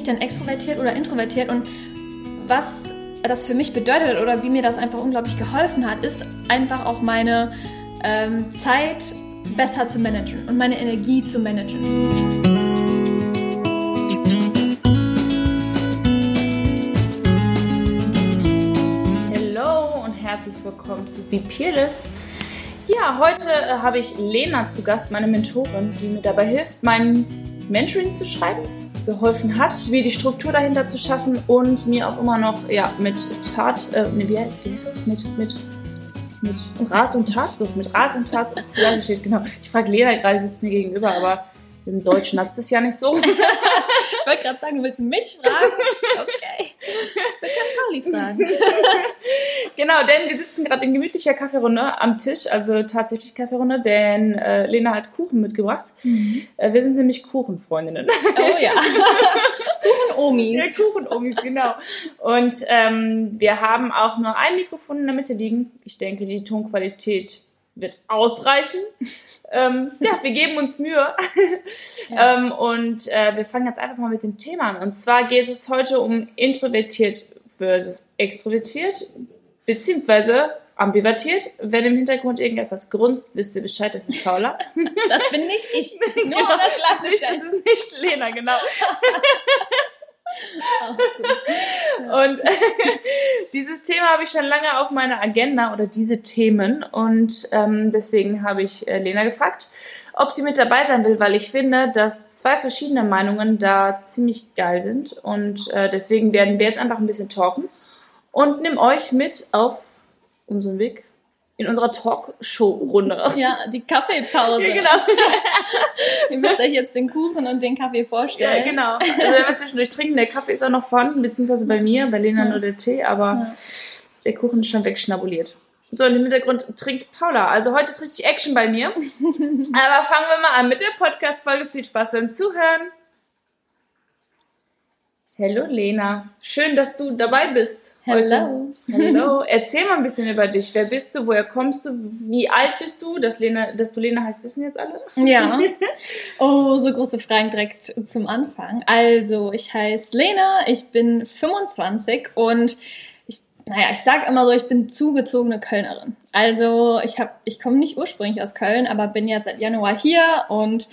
ich denn extrovertiert oder introvertiert? Und was das für mich bedeutet oder wie mir das einfach unglaublich geholfen hat, ist einfach auch meine ähm, Zeit besser zu managen und meine Energie zu managen. Hallo und herzlich willkommen zu Be Peerless. Ja, heute äh, habe ich Lena zu Gast, meine Mentorin, die mir dabei hilft, mein Mentoring zu schreiben geholfen hat, mir die Struktur dahinter zu schaffen und mir auch immer noch ja, mit Tat, äh, wie, wie heißt das? Mit, mit, mit Rat und Tat, so mit Rat und Tat zu Seite steht. Genau. Ich frage Lena, gerade sitzt mir gegenüber, aber im Deutschen hat es ja nicht so. ich wollte gerade sagen, du willst mich fragen? Okay. Wir können Pauli fragen. genau, denn wir sitzen gerade in gemütlicher Kaffeerunde am Tisch, also tatsächlich Kaffeerunde, denn äh, Lena hat Kuchen mitgebracht. Mhm. Äh, wir sind nämlich Kuchenfreundinnen. Oh ja. Kuchenomis. Ja, Kuchenomis, genau. Und ähm, wir haben auch nur ein Mikrofon in der Mitte liegen. Ich denke, die Tonqualität wird ausreichen. Ähm, ja, wir geben uns Mühe. Ja. ähm, und äh, wir fangen jetzt einfach mal mit dem Thema an. Und zwar geht es heute um introvertiert versus extrovertiert, beziehungsweise ambivertiert. Wenn im Hintergrund irgendetwas grunzt, wisst ihr Bescheid, das ist Paula. Das bin nicht ich. Nur genau, das lasse ich. Das ist nicht Lena, genau. und dieses Thema habe ich schon lange auf meiner Agenda oder diese Themen. Und ähm, deswegen habe ich äh, Lena gefragt, ob sie mit dabei sein will, weil ich finde, dass zwei verschiedene Meinungen da ziemlich geil sind. Und äh, deswegen werden wir jetzt einfach ein bisschen talken und nimm euch mit auf unseren Weg in unserer Talkshow-Runde. Ja, die Kaffeepause. Ja, genau. Ihr müsst euch jetzt den Kuchen und den Kaffee vorstellen. Ja, genau. Also wenn wir zwischendurch trinken, der Kaffee ist auch noch vorhanden, beziehungsweise bei mir, bei Lena nur der Tee, aber ja. der Kuchen ist schon wegschnabuliert. So, und im Hintergrund trinkt Paula. Also heute ist richtig Action bei mir. aber fangen wir mal an mit der Podcast-Folge. Viel Spaß beim Zuhören. Hallo Lena, schön, dass du dabei bist. Hallo. Hallo. Erzähl mal ein bisschen über dich. Wer bist du? Woher kommst du? Wie alt bist du? Dass, Lena, dass du Lena heißt, wissen jetzt alle. Ja. Oh, so große Fragen direkt zum Anfang. Also, ich heiße Lena, ich bin 25 und ich, naja, ich sag immer so, ich bin zugezogene Kölnerin. Also, ich habe, ich komme nicht ursprünglich aus Köln, aber bin jetzt seit Januar hier und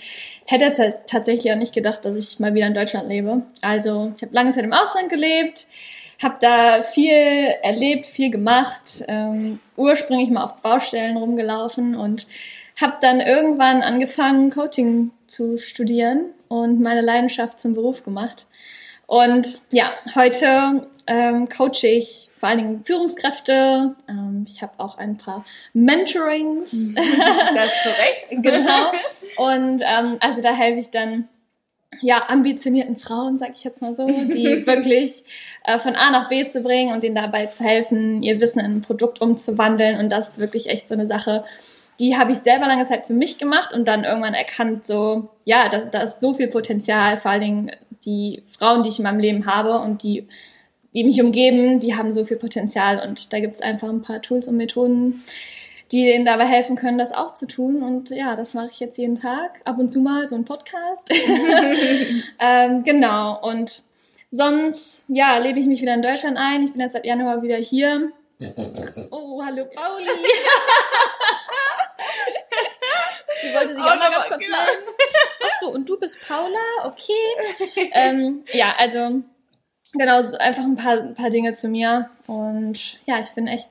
hätte tatsächlich auch nicht gedacht, dass ich mal wieder in Deutschland lebe. Also ich habe lange Zeit im Ausland gelebt, habe da viel erlebt, viel gemacht, ähm, ursprünglich mal auf Baustellen rumgelaufen und habe dann irgendwann angefangen, Coaching zu studieren und meine Leidenschaft zum Beruf gemacht. Und ja, heute ähm, coache ich vor allen Dingen Führungskräfte. Ähm, ich habe auch ein paar Mentorings. Das ist korrekt. genau. Und ähm, also da helfe ich dann ja ambitionierten Frauen, sag ich jetzt mal so, die wirklich äh, von A nach B zu bringen und denen dabei zu helfen, ihr Wissen in ein Produkt umzuwandeln. Und das ist wirklich echt so eine Sache, die habe ich selber lange Zeit für mich gemacht und dann irgendwann erkannt, so, ja, da, da ist so viel Potenzial, vor allen Dingen die Frauen, die ich in meinem Leben habe und die die mich umgeben, die haben so viel Potenzial und da gibt es einfach ein paar Tools und Methoden, die denen dabei helfen können, das auch zu tun. Und ja, das mache ich jetzt jeden Tag. Ab und zu mal so ein Podcast. ähm, genau. Und sonst, ja, lebe ich mich wieder in Deutschland ein. Ich bin jetzt seit Januar wieder hier. Oh, hallo Pauli. Sie wollte sich auch mal ganz kurz genau. melden. Ach so, und du bist Paula? Okay. ähm, ja, also genau, einfach ein paar, ein paar Dinge zu mir. Und ja, ich bin echt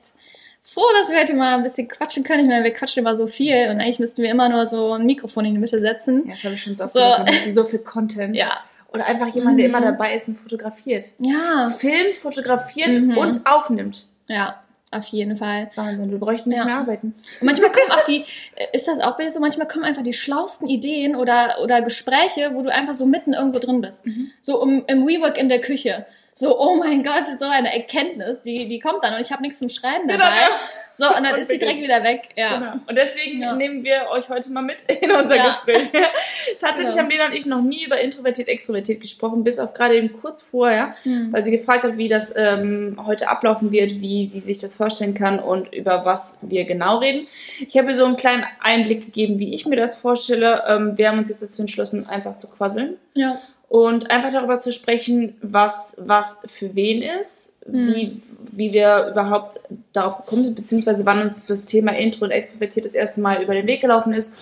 froh, dass wir heute mal ein bisschen quatschen können. Ich meine, wir quatschen immer so viel und eigentlich müssten wir immer nur so ein Mikrofon in die Mitte setzen. Ja, das habe ich schon so oft so. gesagt. So viel Content. Ja. Oder einfach jemand, mhm. der immer dabei ist und fotografiert. Ja. Filmt, fotografiert mhm. und aufnimmt. Ja. Auf jeden Fall. Wahnsinn, wir bräuchten nicht ja. mehr arbeiten. Und manchmal kommen auch die, ist das auch so, manchmal kommen einfach die schlausten Ideen oder, oder Gespräche, wo du einfach so mitten irgendwo drin bist. Mhm. So um, im WeWork in der Küche so, oh mein Gott, so eine Erkenntnis, die, die kommt dann und ich habe nichts zum Schreiben genau, dabei. Genau. So, und dann und ist sie direkt wieder weg. Ja. Genau. Und deswegen ja. nehmen wir euch heute mal mit in unser ja. Gespräch. Tatsächlich genau. haben Lena und ich noch nie über Introvertiert, Extrovertiert gesprochen, bis auf gerade eben kurz vorher, mhm. weil sie gefragt hat, wie das ähm, heute ablaufen wird, wie sie sich das vorstellen kann und über was wir genau reden. Ich habe ihr so einen kleinen Einblick gegeben, wie ich mir das vorstelle. Ähm, wir haben uns jetzt dazu entschlossen, einfach zu quasseln. Ja und einfach darüber zu sprechen, was was für wen ist, Mhm. wie, wie wir überhaupt darauf gekommen sind, beziehungsweise wann uns das Thema Intro und Extrovertiert das erste Mal über den Weg gelaufen ist.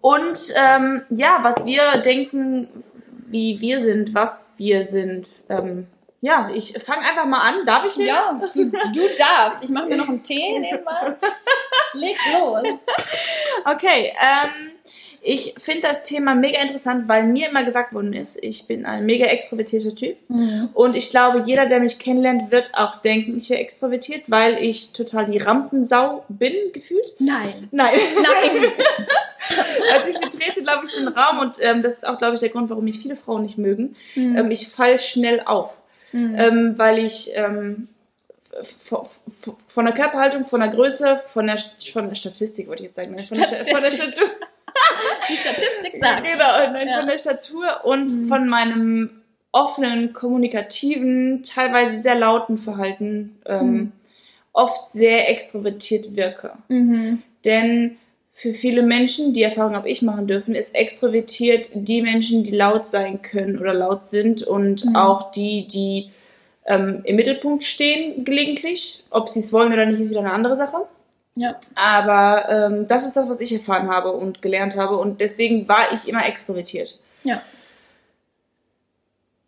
Und ähm, ja, was wir denken, wie wir sind, was wir sind. Ähm, ja, ich fange einfach mal an. Darf ich den? Ja, du, du darfst. Ich mache mir noch einen Tee nebenbei. Leg los. Okay, ähm, ich finde das Thema mega interessant, weil mir immer gesagt worden ist, ich bin ein mega extrovertierter Typ. Und ich glaube, jeder, der mich kennenlernt, wird auch denken, ich wäre extrovertiert, weil ich total die Rampensau bin, gefühlt. Nein. Nein. Nein. Also ich betrete, glaube ich, den Raum und ähm, das ist auch, glaube ich, der Grund, warum mich viele Frauen nicht mögen. Ähm, ich fall schnell auf, ähm, weil ich ähm, von der Körperhaltung, von der Größe, von der, von der Statistik, wollte ich jetzt sagen, von der, Sta- von der Statur, Die Statistik sagt. genau, nein, Ja. von der Statur und von meinem offenen, kommunikativen, teilweise sehr lauten Verhalten ähm, oft sehr extrovertiert wirke. Mhm. Denn für viele Menschen, die Erfahrung habe ich machen dürfen, ist extrovertiert die Menschen, die laut sein können oder laut sind und auch die, die ähm, im Mittelpunkt stehen gelegentlich. Ob sie es wollen oder nicht, ist wieder eine andere Sache. Ja. Aber ähm, das ist das, was ich erfahren habe und gelernt habe und deswegen war ich immer extrovertiert. Ja.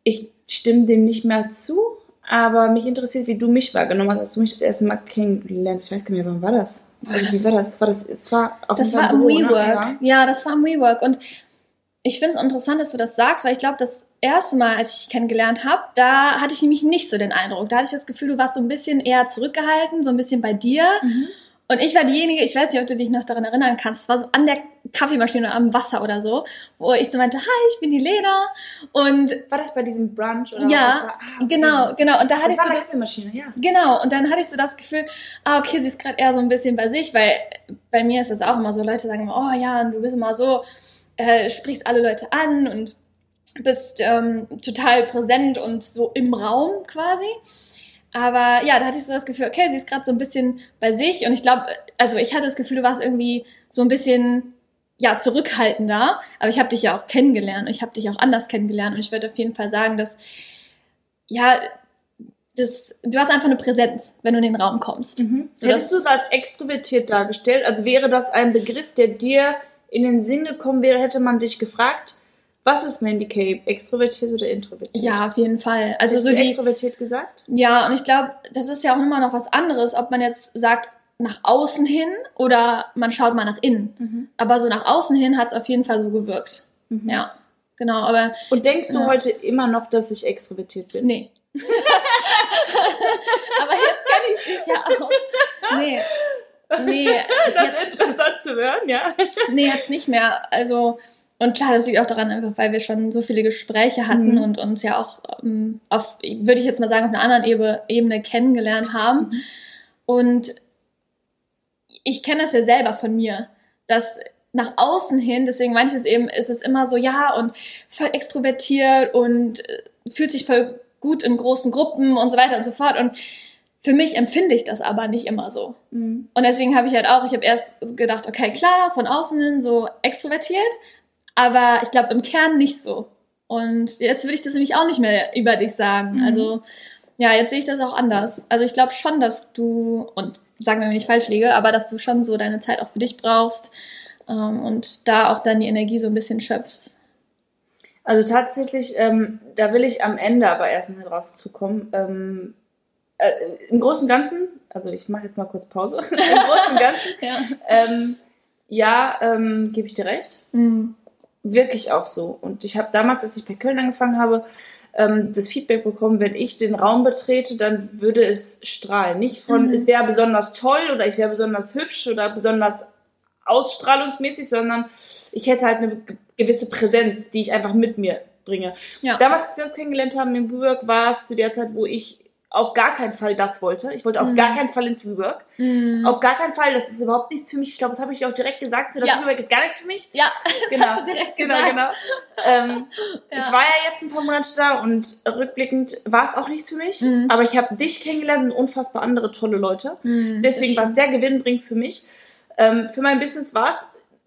Ich stimme dem nicht mehr zu, aber mich interessiert, wie du mich wahrgenommen hast, als du mich das erste Mal kennengelernt hast. Ich weiß gar nicht mehr, wann war das? Also, wie das- war das? War das, es war auf Das war im ne? WeWork. Ja. Ja. das war im WeWork. Und ich finde es interessant, dass du das sagst, weil ich glaube, das erste Mal, als ich dich kennengelernt habe, da hatte ich nämlich nicht so den Eindruck. Da hatte ich das Gefühl, du warst so ein bisschen eher zurückgehalten, so ein bisschen bei dir. Mhm. Und ich war diejenige, ich weiß nicht, ob du dich noch daran erinnern kannst, es war so an der Kaffeemaschine oder am Wasser oder so, wo ich so meinte, hi, ich bin die Lena. Und War das bei diesem Brunch oder ja, was war? Ah, okay. genau, genau. Und da hatte Das ich war so eine das, Kaffeemaschine, ja. Genau, und dann hatte ich so das Gefühl, ah, okay, sie ist gerade eher so ein bisschen bei sich, weil bei mir ist das auch immer so, Leute sagen immer, oh ja, und du bist immer so, äh, sprichst alle Leute an und bist ähm, total präsent und so im Raum quasi. Aber ja, da hatte ich so das Gefühl, okay, sie ist gerade so ein bisschen bei sich und ich glaube, also ich hatte das Gefühl, du warst irgendwie so ein bisschen ja zurückhaltender, aber ich habe dich ja auch kennengelernt und ich habe dich auch anders kennengelernt und ich würde auf jeden Fall sagen, dass ja, das, du hast einfach eine Präsenz, wenn du in den Raum kommst. So, Hättest du es als extrovertiert dargestellt? Also wäre das ein Begriff, der dir in den Sinn gekommen wäre, hätte man dich gefragt, was ist Mandy Cape, extrovertiert oder introvertiert? Ja, auf jeden Fall. Also Hättest so du die, extrovertiert gesagt? ja, und ich glaube, das ist ja auch immer noch was anderes, ob man jetzt sagt nach außen hin oder man schaut mal nach innen. Aber so nach außen hin hat es auf jeden Fall so gewirkt. Ja, genau. Aber Und denkst du Ja. heute immer noch, dass ich extrovertiert bin? nee. Aber jetzt kenne ich dich ja auch. Nee. Nee, Das ist interessant zu hören, ja. nee, jetzt nicht mehr. Also, und klar, das liegt auch daran, einfach weil wir schon so viele Gespräche hatten Mhm. und uns ja auch ähm, auf, würde ich jetzt mal sagen, auf einer anderen Ebene, Ebene kennengelernt haben. Mhm. Und ich kenne das ja selber von mir, dass nach außen hin, deswegen meine ich es eben, ist es immer so, ja, und voll extrovertiert und äh, fühlt sich voll gut in großen Gruppen und so weiter und so fort. Und für mich empfinde ich das aber nicht immer so. Mhm. Und deswegen habe ich halt auch, ich habe erst gedacht, okay, klar, von außen hin so extrovertiert, aber ich glaube im Kern nicht so. Und jetzt würde ich das nämlich auch nicht mehr über dich sagen. Mhm. Also ja, jetzt sehe ich das auch anders. Also ich glaube schon, dass du, und sagen wir, wenn ich falsch liege, aber dass du schon so deine Zeit auch für dich brauchst ähm, und da auch dann die Energie so ein bisschen schöpfst. Also tatsächlich, ähm, da will ich am Ende aber erst noch drauf zukommen. Ähm, äh, Im Großen und Ganzen, also ich mache jetzt mal kurz Pause. Im Großen und Ganzen, Ja. ähm, ja, ähm, gebe ich dir recht. Mhm. Wirklich auch so. Und ich habe damals, als ich bei Köln angefangen habe, ähm, das Feedback bekommen, wenn ich den Raum betrete, dann würde es strahlen. Nicht von, Mhm. es wäre besonders toll oder ich wäre besonders hübsch oder besonders ausstrahlungsmäßig, sondern ich hätte halt eine ge- gewisse Präsenz, die ich einfach mit mir bringe. Ja. Damals, als wir uns kennengelernt haben im WeWork, war es zu der Zeit, wo ich auf gar keinen Fall das wollte. Ich wollte auf Mhm. gar keinen Fall ins WeWork. Mhm. Auf gar keinen Fall, das ist überhaupt nichts für mich. Ich glaube, das habe ich dir auch direkt gesagt. So, das Ja. WeWork ist gar nichts für mich. Ja, das Genau, hast du direkt genau, gesagt. genau. Ähm, Ja. Ich war ja jetzt ein paar Monate da und rückblickend war es auch nichts für mich. Mhm. Aber ich habe dich kennengelernt und unfassbar andere tolle Leute. Mhm, Deswegen war es sehr gewinnbringend für mich. Ähm, für mein Business war es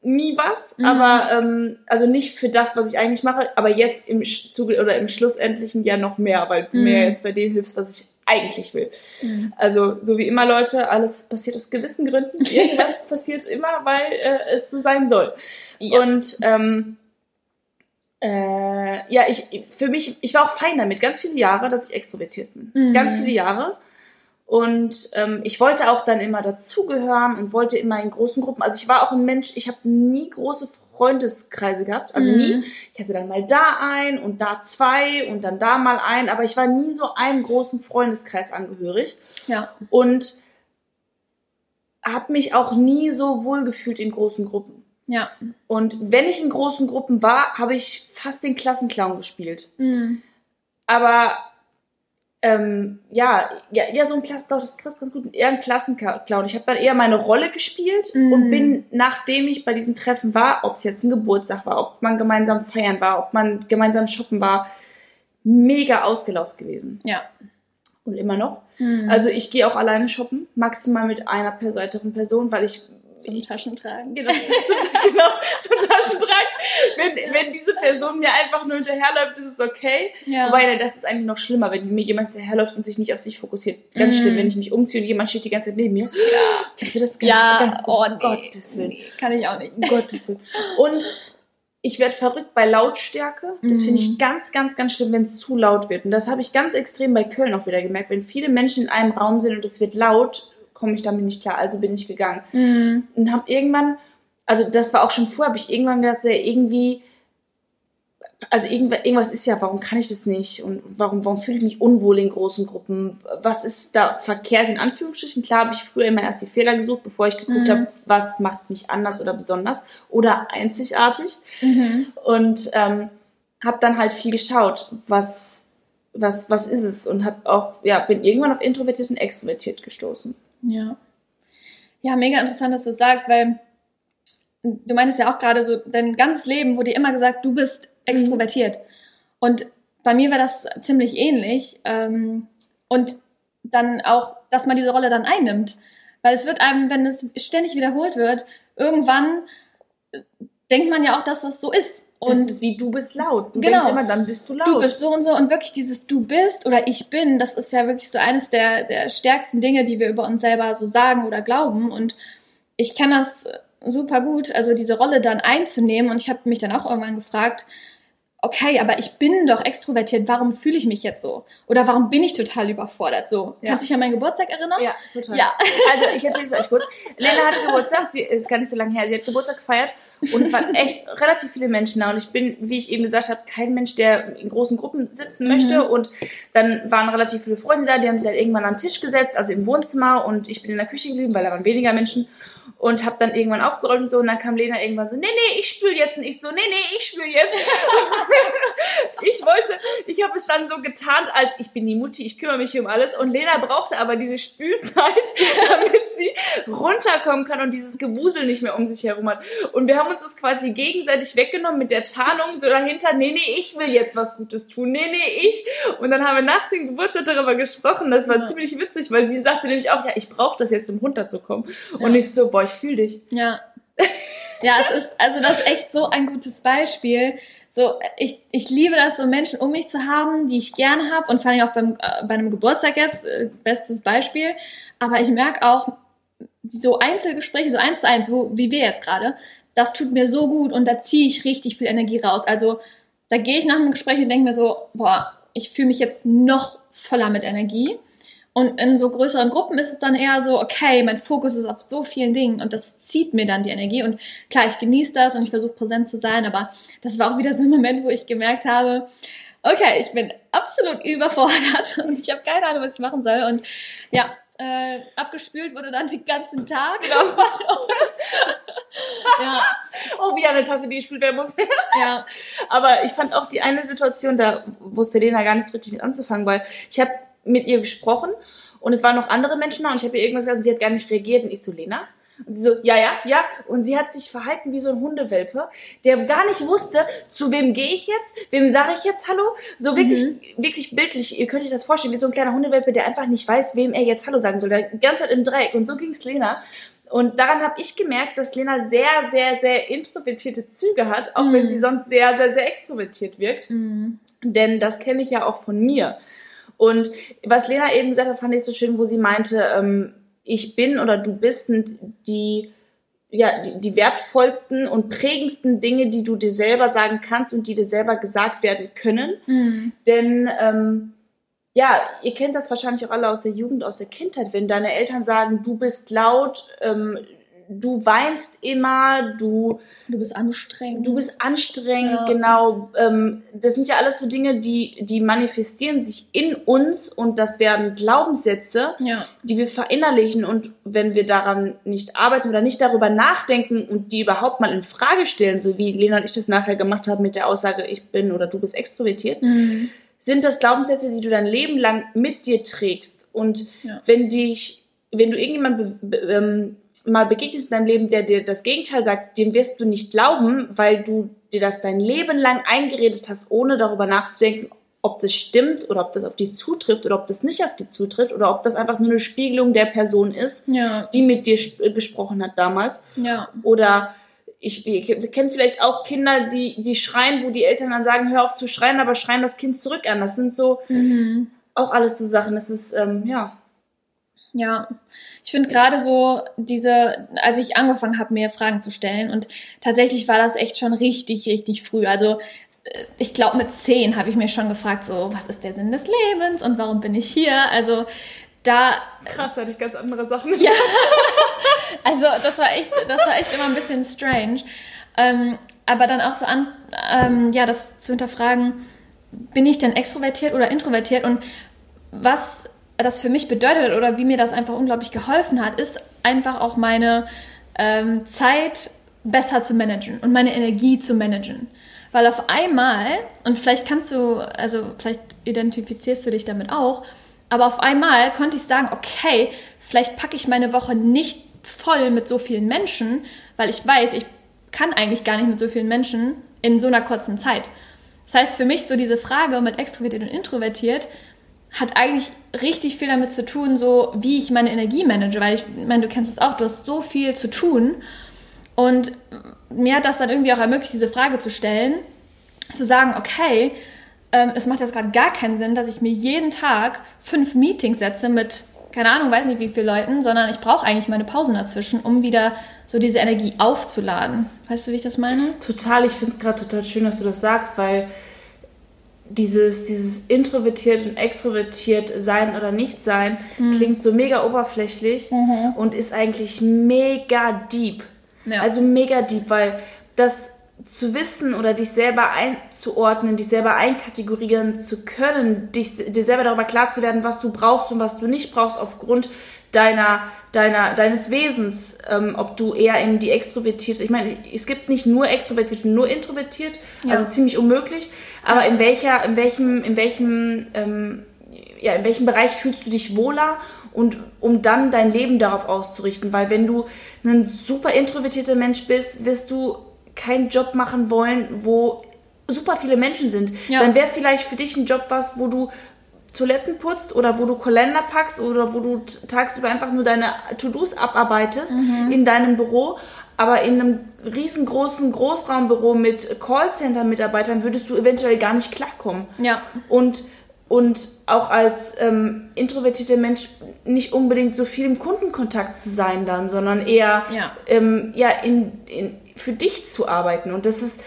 nie was, Mhm. aber ähm, also nicht für das, was ich eigentlich mache, aber jetzt im Zuge oder im Schlussendlichen ja noch mehr, weil du mir Mhm. jetzt bei dem hilfst, was ich eigentlich will. Mhm. Also so wie immer Leute, alles passiert aus gewissen Gründen. Irgendwas passiert immer, weil äh, es so sein soll. Ja. Und ähm, äh, ja, ich für mich, ich war auch fein damit, ganz viele Jahre, dass ich extrovertiert bin. Mhm. Ganz viele Jahre. Und ähm, ich wollte auch dann immer dazugehören und wollte immer in großen Gruppen. Also ich war auch ein Mensch, ich habe nie große Freundeskreise gehabt. Also Mhm. nie. Ich hatte dann mal da ein und da zwei und dann da mal ein, aber ich war nie so einem großen Freundeskreis angehörig Ja. und habe mich auch nie so wohl gefühlt in großen Gruppen. Ja. Und wenn ich in großen Gruppen war, habe ich fast den Klassenclown gespielt. Mhm. Aber ähm, ja, ja, ja, so ein Klassen, doch, das trifft ganz gut, eher ein Klassenclown. Ich habe dann eher meine Rolle gespielt Mhm. und bin, nachdem ich bei diesen Treffen war, ob es jetzt ein Geburtstag war, ob man gemeinsam feiern war, ob man gemeinsam shoppen war, mega ausgelaugt gewesen. Ja. Und immer noch. Mhm. Also ich gehe auch alleine shoppen, maximal mit einer per weiteren Person, weil ich zum Taschentragen. Genau, zum, genau, zum Taschentrag. Wenn, wenn diese Person mir einfach nur hinterherläuft, ist es okay. Ja. Wobei, das ist eigentlich noch schlimmer, wenn mir jemand hinterherläuft und sich nicht auf sich fokussiert. Ganz Mhm. schlimm, wenn ich mich umziehe und jemand steht die ganze Zeit neben mir. Kennst du das ganz, ja, ganz oh nee. Gottes Willen. Nee, kann ich auch nicht. Um Gottes Willen. Und ich werde verrückt bei Lautstärke. Das finde ich Mhm. ganz, ganz, ganz schlimm, wenn es zu laut wird. Und das habe ich ganz extrem bei Köln auch wieder gemerkt. Wenn viele Menschen in einem Raum sind und es wird laut, komme ich damit nicht klar. Also bin ich gegangen Mhm. und habe irgendwann, also das war auch schon vorher, habe ich irgendwann gedacht, so, ja, irgendwie, also irgendwas, irgendwas ist ja, warum kann ich das nicht und warum, warum fühle ich mich unwohl in großen Gruppen? Was ist da verkehrt in Anführungsstrichen? Klar habe ich früher immer erst die Fehler gesucht, bevor ich geguckt Mhm. habe, was macht mich anders oder besonders oder einzigartig Mhm. und ähm, habe dann halt viel geschaut, was was was ist es und habe auch ja bin irgendwann auf introvertiert und extrovertiert gestoßen. Ja. Ja, mega interessant, dass du das sagst, weil du meinst ja auch gerade so, dein ganzes Leben wurde dir immer gesagt, du bist extrovertiert. Und bei mir war das ziemlich ähnlich. Ähm, und dann auch, dass man diese Rolle dann einnimmt. Weil es wird einem, wenn es ständig wiederholt wird, irgendwann äh, denkt man ja auch, dass das so ist. Und das ist wie du bist laut. Du Genau. denkst immer, dann bist du laut. du bist so und so und wirklich dieses du bist oder ich bin, das ist ja wirklich so eines der, der stärksten Dinge, die wir über uns selber so sagen oder glauben und ich kann das super gut, also diese Rolle dann einzunehmen und ich habe mich dann auch irgendwann gefragt, okay, aber ich bin doch extrovertiert, warum fühle ich mich jetzt so? Oder warum bin ich total überfordert so? Ja. Kannst du dich an meinen Geburtstag erinnern? Ja, total. Ja. Also ich erzähle es euch kurz. Lena hatte Geburtstag, sie ist gar nicht so lange her, sie hat Geburtstag gefeiert und es waren echt relativ viele Menschen da und ich bin, wie ich eben gesagt habe, kein Mensch, der in großen Gruppen sitzen Mhm. möchte und dann waren relativ viele Freunde da, die haben sich halt irgendwann an den Tisch gesetzt, also im Wohnzimmer und ich bin in der Küche geblieben, weil da waren weniger Menschen und habe dann irgendwann aufgeräumt und so und dann kam Lena irgendwann so, nee, nee, ich spül jetzt und ich so, nee, nee, ich spül jetzt. ich wollte, ich habe es dann so getarnt, als ich bin die Mutti, ich kümmere mich hier um alles und Lena brauchte aber diese Spülzeit, damit sie runterkommen kann und dieses Gewusel nicht mehr um sich herum hat. Und wir haben uns das quasi gegenseitig weggenommen mit der Tarnung so dahinter, nee, nee, ich will jetzt was Gutes tun, nee, nee, ich. Und dann haben wir nach dem Geburtstag darüber gesprochen, das war Ja. ziemlich witzig, weil sie sagte nämlich auch, ja, ich brauche das jetzt, um runterzukommen. Und Ja. ich so, boah, ich fühle dich. Ja. Ja, es ist, also das ist echt so ein gutes Beispiel. So, ich, ich liebe das, so Menschen um mich zu haben, die ich gerne habe und vor allem auch beim, äh, bei einem Geburtstag jetzt, äh, bestes Beispiel. Aber ich merke auch, so Einzelgespräche, so eins zu eins, wo, wie wir jetzt gerade, das tut mir so gut und da ziehe ich richtig viel Energie raus. Also da gehe ich nach einem Gespräch und denke mir so, boah, ich fühle mich jetzt noch voller mit Energie. Und in so größeren Gruppen ist es dann eher so, okay, mein Fokus ist auf so vielen Dingen und das zieht mir dann die Energie. Und klar, ich genieße das und ich versuche präsent zu sein, aber das war auch wieder so ein Moment, wo ich gemerkt habe, okay, ich bin absolut überfordert und ich habe keine Ahnung, was ich machen soll. Und ja, äh, abgespült wurde dann den ganzen Tag. ja, Oh, wie eine Tasse, die gespült werden muss. ja, Aber ich fand auch die eine Situation, da wusste Lena gar nicht richtig mit anzufangen, weil ich habe mit ihr gesprochen und es waren noch andere Menschen da und ich habe ihr irgendwas gesagt und sie hat gar nicht reagiert und ich so, Lena? Und sie so, ja, ja, ja. Und sie hat sich verhalten wie so ein Hundewelpe, der gar nicht wusste, zu wem gehe ich jetzt, wem sage ich jetzt Hallo. So wirklich, wirklich bildlich, ihr könnt euch das vorstellen, wie so ein kleiner Hundewelpe, der einfach nicht weiß, wem er jetzt Hallo sagen soll. Der ganze Zeit im Dreieck. Und so ging's Lena. Und daran habe ich gemerkt, dass Lena sehr, sehr, sehr introvertierte Züge hat, auch mm. wenn sie sonst sehr, sehr, sehr extrovertiert wirkt. Mm. Denn das kenne ich ja auch von mir. Und was Lena eben gesagt hat, fand ich so schön, wo sie meinte, ähm, ich bin oder du bist sind die ja, die, die wertvollsten und prägendsten Dinge, die du dir selber sagen kannst und die dir selber gesagt werden können. Mhm. Denn ähm, ja, ihr kennt das wahrscheinlich auch alle aus der Jugend, aus der Kindheit, wenn deine Eltern sagen, du bist laut, ähm, du weinst immer, du du bist anstrengend, du bist anstrengend, ja. genau. Ähm, das sind ja alles so Dinge, die die manifestieren sich in uns und das werden Glaubenssätze, ja. die wir verinnerlichen und wenn wir daran nicht arbeiten oder nicht darüber nachdenken und die überhaupt mal in Frage stellen, so wie Lena und ich das nachher gemacht haben mit der Aussage, ich bin oder du bist extrovertiert. Mhm. Sind das Glaubenssätze, die du dein Leben lang mit dir trägst? Und ja. wenn dich, wenn du irgendjemand ähm, mal begegnest in deinem Leben, der dir das Gegenteil sagt, dem wirst du nicht glauben, weil du dir das dein Leben lang eingeredet hast, ohne darüber nachzudenken, ob das stimmt oder ob das auf dich zutrifft oder ob das nicht auf dich zutrifft oder ob das einfach nur eine Spiegelung der Person ist, ja. die mit dir gesprochen hat damals. Ja. Oder ich, wir kennen vielleicht auch Kinder, die, die schreien, wo die Eltern dann sagen, hör auf zu schreien, aber schreien das Kind zurück an. Das sind so mhm. auch alles so Sachen. Das ist, ähm, ja. Ja, ich finde gerade so diese, als ich angefangen habe, mir Fragen zu stellen und tatsächlich war das echt schon richtig, richtig früh. Also äh, ich glaube mit zehn habe ich mir schon gefragt, so was ist der Sinn des Lebens und warum bin ich hier? Also da krass hatte ich ganz andere Sachen. Ja, also das war echt, das war echt immer ein bisschen strange. Ähm, aber dann auch so an, ähm, ja, das zu hinterfragen, bin ich denn extrovertiert oder introvertiert und was das für mich bedeutet oder wie mir das einfach unglaublich geholfen hat, ist einfach auch meine ähm, Zeit besser zu managen und meine Energie zu managen. Weil auf einmal, und vielleicht kannst du, also vielleicht identifizierst du dich damit auch, aber auf einmal konnte ich sagen, okay, vielleicht packe ich meine Woche nicht voll mit so vielen Menschen, weil ich weiß, ich kann eigentlich gar nicht mit so vielen Menschen in so einer kurzen Zeit. Das heißt, für mich so diese Frage mit extrovertiert und introvertiert hat eigentlich richtig viel damit zu tun, so wie ich meine Energie manage, weil ich meine, du kennst es auch, du hast so viel zu tun und mir hat das dann irgendwie auch ermöglicht, diese Frage zu stellen, zu sagen, okay, ähm, es macht jetzt gerade gar keinen Sinn, dass ich mir jeden Tag fünf Meetings setze mit, keine Ahnung, weiß nicht wie viele Leuten, sondern ich brauche eigentlich meine Pausen dazwischen, um wieder so diese Energie aufzuladen. Weißt du, wie ich das meine? Total, ich finde es gerade total schön, dass du das sagst, weil dieses, dieses introvertiert und extrovertiert sein oder nicht sein mhm. klingt so mega oberflächlich mhm. und ist eigentlich mega deep. Ja. Also mega deep, weil das zu wissen oder dich selber einzuordnen, dich selber einkategorieren zu können, dich, dir selber darüber klar zu werden, was du brauchst und was du nicht brauchst aufgrund deiner, deiner, deines Wesens, ähm, ob du eher in die extrovertierte, ich meine, es gibt nicht nur extrovertiert und nur introvertiert, ja. also ziemlich unmöglich, aber in welcher, in welchem, in welchem, ähm, ja, in welchem Bereich fühlst du dich wohler und um dann dein Leben darauf auszurichten, weil wenn du ein super introvertierter Mensch bist, wirst du keinen Job machen wollen, wo super viele Menschen sind. Ja. Dann wäre vielleicht für dich ein Job was, wo du Toiletten putzt oder wo du Kalender packst oder wo du tagsüber einfach nur deine To-Dos abarbeitest mhm. in deinem Büro. Aber in einem riesengroßen Großraumbüro mit Callcenter-Mitarbeitern würdest du eventuell gar nicht klarkommen. Ja. Und, und auch als ähm, introvertierter Mensch nicht unbedingt so viel im Kundenkontakt zu sein dann, sondern eher ja. Ähm, ja, in, in, für dich zu arbeiten. Und das ist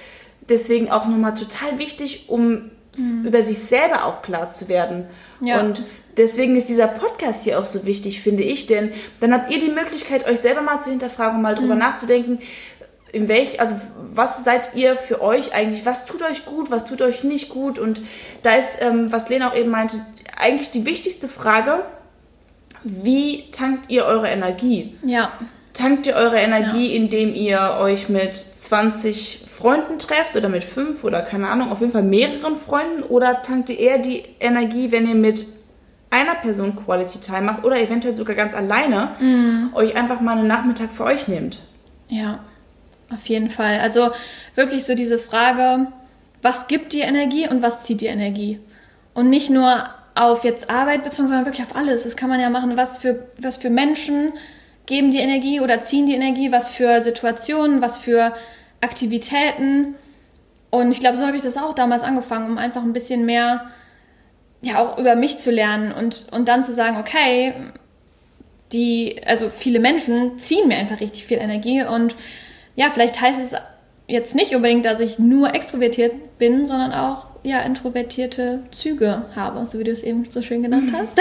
deswegen auch nochmal total wichtig, um mhm. über sich selber auch klar zu werden. Ja. Und deswegen ist dieser Podcast hier auch so wichtig, finde ich, denn dann habt ihr die Möglichkeit, euch selber mal zu hinterfragen und mal drüber mhm. nachzudenken, in welch, also was seid ihr für euch eigentlich, was tut euch gut, was tut euch nicht gut und da ist, ähm, was Lena auch eben meinte, eigentlich die wichtigste Frage, wie tankt ihr eure Energie? Ja tankt ihr eure Energie, ja. indem ihr euch mit 20 Freunden trefft oder mit fünf oder keine Ahnung, auf jeden Fall mehreren Freunden oder tankt ihr eher die Energie, wenn ihr mit einer Person Quality Time macht oder eventuell sogar ganz alleine mhm. euch einfach mal einen Nachmittag für euch nehmt? Ja, auf jeden Fall. Also wirklich so diese Frage, was gibt dir Energie und was zieht dir Energie? Und nicht nur auf jetzt Arbeit bezogen, sondern wirklich auf alles. Das kann man ja machen, was für, was für Menschen geben die Energie oder ziehen die Energie, was für Situationen, was für Aktivitäten. Und ich glaube, so habe ich das auch damals angefangen, um einfach ein bisschen mehr, ja, auch über mich zu lernen und, und dann zu sagen, okay, die, also viele Menschen ziehen mir einfach richtig viel Energie und ja, vielleicht heißt es jetzt nicht unbedingt, dass ich nur extrovertiert bin, sondern auch ja introvertierte Züge habe, so wie du es eben so schön genannt hast.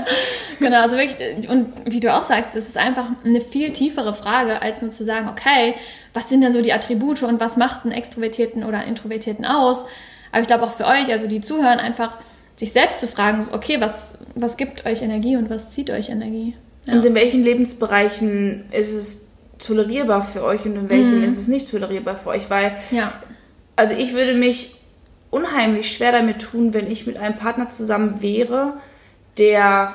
genau, also wirklich und wie du auch sagst, es ist einfach eine viel tiefere Frage, als nur zu sagen, okay, was sind denn so die Attribute und was macht einen extrovertierten oder einen introvertierten aus? Aber ich glaube auch für euch, also die zuhören, einfach sich selbst zu fragen, okay, was was gibt euch Energie und was zieht euch Energie? Ja. Und in welchen Lebensbereichen ist es tolerierbar für euch und in welchen mhm. ist es nicht tolerierbar für euch? Weil, ja. also ich würde mich unheimlich schwer damit tun, wenn ich mit einem Partner zusammen wäre, der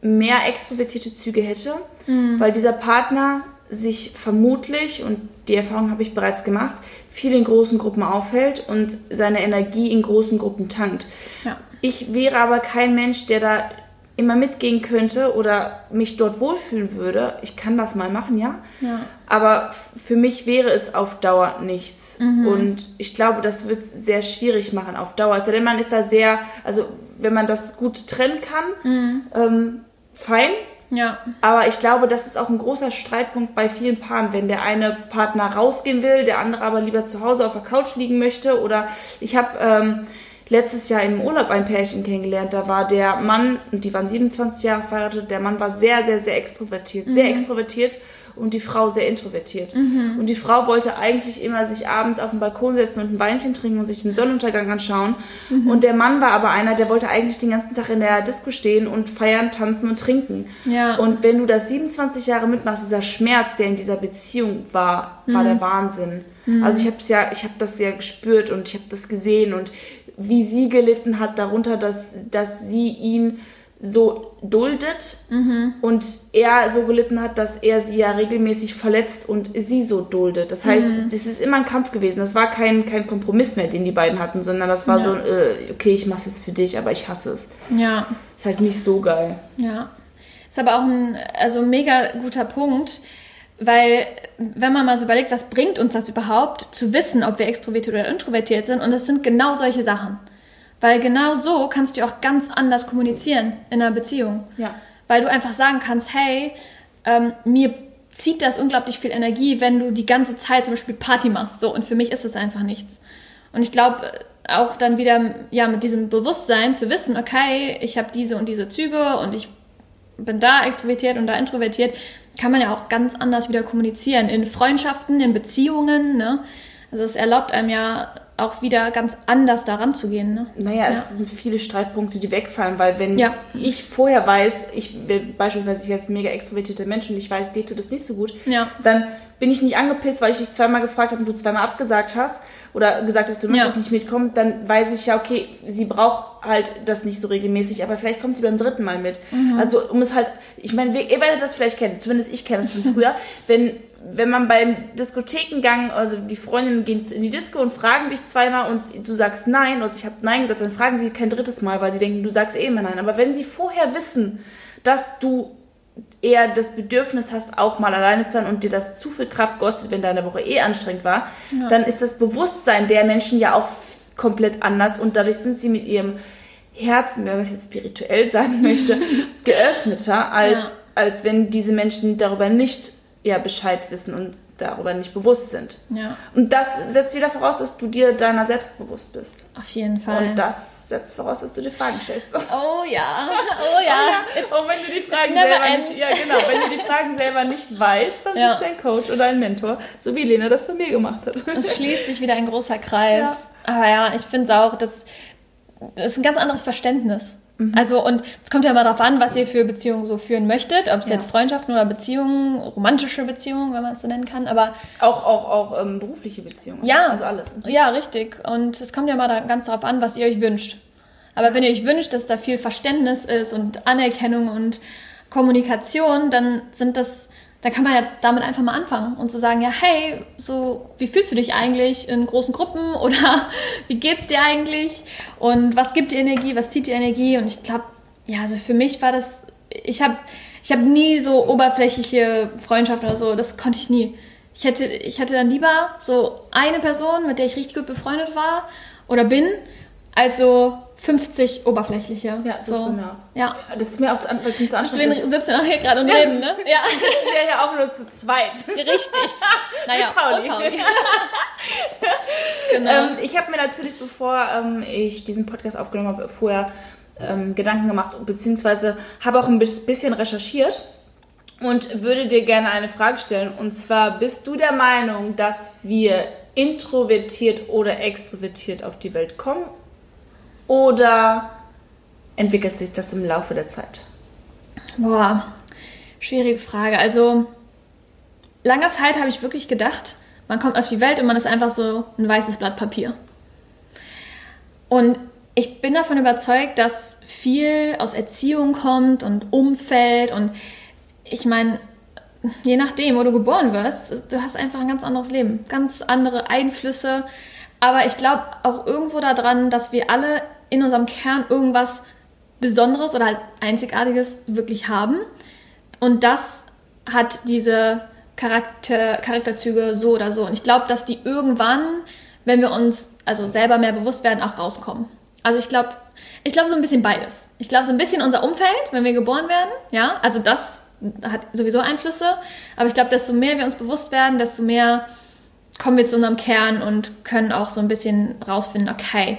mehr extrovertierte Züge hätte, mhm. weil dieser Partner sich vermutlich, und die Erfahrung habe ich bereits gemacht, viel in großen Gruppen aufhält und seine Energie in großen Gruppen tankt. Ja. Ich wäre aber kein Mensch, der da immer mitgehen könnte oder mich dort wohlfühlen würde, ich kann das mal machen, ja. ja. Aber für mich wäre es auf Dauer nichts. Mhm. Und ich glaube, das wird es sehr schwierig machen auf Dauer. Also, denn man ist da sehr, also wenn man das gut trennen kann, mhm. ähm, fein. Ja. Aber ich glaube, das ist auch ein großer Streitpunkt bei vielen Paaren, wenn der eine Partner rausgehen will, der andere aber lieber zu Hause auf der Couch liegen möchte. Oder ich habe ähm, letztes Jahr im Urlaub ein Pärchen kennengelernt. Da war der Mann, und die waren 27 Jahre verheiratet, der Mann war sehr, sehr, sehr extrovertiert. Mhm. Sehr extrovertiert und die Frau sehr introvertiert. Mhm. Und die Frau wollte eigentlich immer sich abends auf den Balkon setzen und ein Weinchen trinken und sich den Sonnenuntergang anschauen. Mhm. Und der Mann war aber einer, der wollte eigentlich den ganzen Tag in der Disco stehen und feiern, tanzen und trinken. Ja. Und wenn du das 27 Jahre mitmachst, dieser Schmerz, der in dieser Beziehung war, war mhm. der Wahnsinn. Mhm. Also ich habe ja, ich habe das ja gespürt und ich habe das gesehen und wie sie gelitten hat darunter, dass, dass sie ihn so duldet mhm. und er so gelitten hat, dass er sie ja regelmäßig verletzt und sie so duldet. Das heißt, mhm. das ist immer ein Kampf gewesen. Das war kein, kein Kompromiss mehr, den die beiden hatten, sondern das war ja. so, äh, okay, ich mach's jetzt für dich, aber ich hasse es. Ja. Ist halt nicht so geil. Ja. Ist aber auch ein also mega guter Punkt, weil, wenn man mal so überlegt, was bringt uns das überhaupt, zu wissen, ob wir extrovertiert oder introvertiert sind? Und das sind genau solche Sachen. Weil genau so kannst du auch ganz anders kommunizieren in einer Beziehung. Ja. Weil du einfach sagen kannst, hey, ähm, mir zieht das unglaublich viel Energie, wenn du die ganze Zeit zum Beispiel Party machst. So, und für mich ist es einfach nichts. Und ich glaube, auch dann wieder ja mit diesem Bewusstsein zu wissen, okay, ich habe diese und diese Züge und ich bin da extrovertiert und da introvertiert, kann man ja auch ganz anders wieder kommunizieren. In Freundschaften, in Beziehungen, ne? Also es erlaubt einem ja auch wieder ganz anders daran zu gehen. Ne? Naja, ja. es sind viele Streitpunkte, die wegfallen, weil wenn ja. ich vorher weiß, ich bin beispielsweise jetzt mega extrovertierter Mensch und ich weiß, dir tut das nicht so gut, ja. dann bin ich nicht angepisst, weil ich dich zweimal gefragt habe und du zweimal abgesagt hast oder gesagt hast, du möchtest nicht mitkommen, dann weiß ich ja, okay, sie braucht halt das nicht so regelmäßig, aber vielleicht kommt sie beim dritten Mal mit. Mhm. Also um es halt, ich meine, ihr werdet das vielleicht kennen, zumindest ich kenne das von früher, wenn wenn man beim Diskothekengang, also die Freundinnen gehen in die Disco und fragen dich zweimal und du sagst nein und ich habe nein gesagt, dann fragen sie kein drittes Mal, weil sie denken, du sagst eh immer nein. Aber wenn sie vorher wissen, dass du eher das Bedürfnis hast, auch mal alleine zu sein und dir das zu viel Kraft kostet, wenn deine Woche eh anstrengend war, ja. dann ist das Bewusstsein der Menschen ja auch komplett anders und dadurch sind sie mit ihrem Herzen, wenn man es jetzt spirituell sagen möchte, geöffneter, als, ja. als wenn diese Menschen darüber nicht ja Bescheid wissen und darüber nicht bewusst sind. Ja. Und das setzt wieder voraus, dass du dir deiner selbst bewusst bist. Auf jeden Fall. Und das setzt voraus, dass du dir Fragen stellst. Oh ja, oh ja. Und wenn du die Fragen selber ends. nicht, ja genau, wenn du die Fragen selber nicht weißt, dann ja. such dir einen Coach oder einen Mentor, so wie Lena das bei mir gemacht hat. Es schließt sich wieder ein großer Kreis. Ja. Aber ja, ich finde es auch, das, das ist ein ganz anderes Verständnis. Mhm. Also, und es kommt ja immer darauf an, was ihr für Beziehungen so führen möchtet, ob es ja. jetzt Freundschaften oder Beziehungen, romantische Beziehungen, wenn man es so nennen kann, aber. Auch, auch, auch ähm, berufliche Beziehungen. Ja. Also alles. Ja, richtig. Und es kommt ja mal da ganz darauf an, was ihr euch wünscht. Aber wenn ihr euch wünscht, dass da viel Verständnis ist und Anerkennung und Kommunikation, dann sind das da kann man ja damit einfach mal anfangen und zu so sagen, ja, hey, so, wie fühlst du dich eigentlich in großen Gruppen? Oder wie geht's dir eigentlich? Und was gibt dir Energie, was zieht dir Energie? Und ich glaube, ja, also für mich war das, ich habe, ich habe nie so oberflächliche Freundschaften oder so, das konnte ich nie. Ich hätte, ich hätte dann lieber so eine Person, mit der ich richtig gut befreundet war oder bin, als so 50 oberflächliche. Ja, das so. ist bei mir auch. Ja. Das ist mir auch, zu weil es mir zu Deswegen anstrengend ist. sitzen wir auch hier gerade und reden, ne? Ja. Sitzen wir ja auch nur zu zweit. Richtig. Naja, Mit Pauli. Pauli. genau. Ähm, ich habe mir natürlich, bevor ähm, ich diesen Podcast aufgenommen habe, vorher ähm, Gedanken gemacht, beziehungsweise habe auch ein bis- bisschen recherchiert und würde dir gerne eine Frage stellen. Und zwar, bist du der Meinung, dass wir introvertiert oder extrovertiert auf die Welt kommen? Oder entwickelt sich das im Laufe der Zeit? Boah, schwierige Frage. Also, lange Zeit habe ich wirklich gedacht, man kommt auf die Welt und man ist einfach so ein weißes Blatt Papier. Und ich bin davon überzeugt, dass viel aus Erziehung kommt und Umfeld und ich meine, je nachdem, wo du geboren wirst, du hast einfach ein ganz anderes Leben, ganz andere Einflüsse. Aber ich glaube auch irgendwo daran, dass wir alle in unserem Kern irgendwas Besonderes oder halt Einzigartiges wirklich haben. Und das hat diese Charakter, Charakterzüge so oder so. Und ich glaube, dass die irgendwann, wenn wir uns also selber mehr bewusst werden, auch rauskommen. Also ich glaube, ich glaube so ein bisschen beides. Ich glaube so ein bisschen unser Umfeld, wenn wir geboren werden, ja, also das hat sowieso Einflüsse. Aber ich glaube, desto mehr wir uns bewusst werden, desto mehr kommen wir zu unserem Kern und können auch so ein bisschen rausfinden, okay,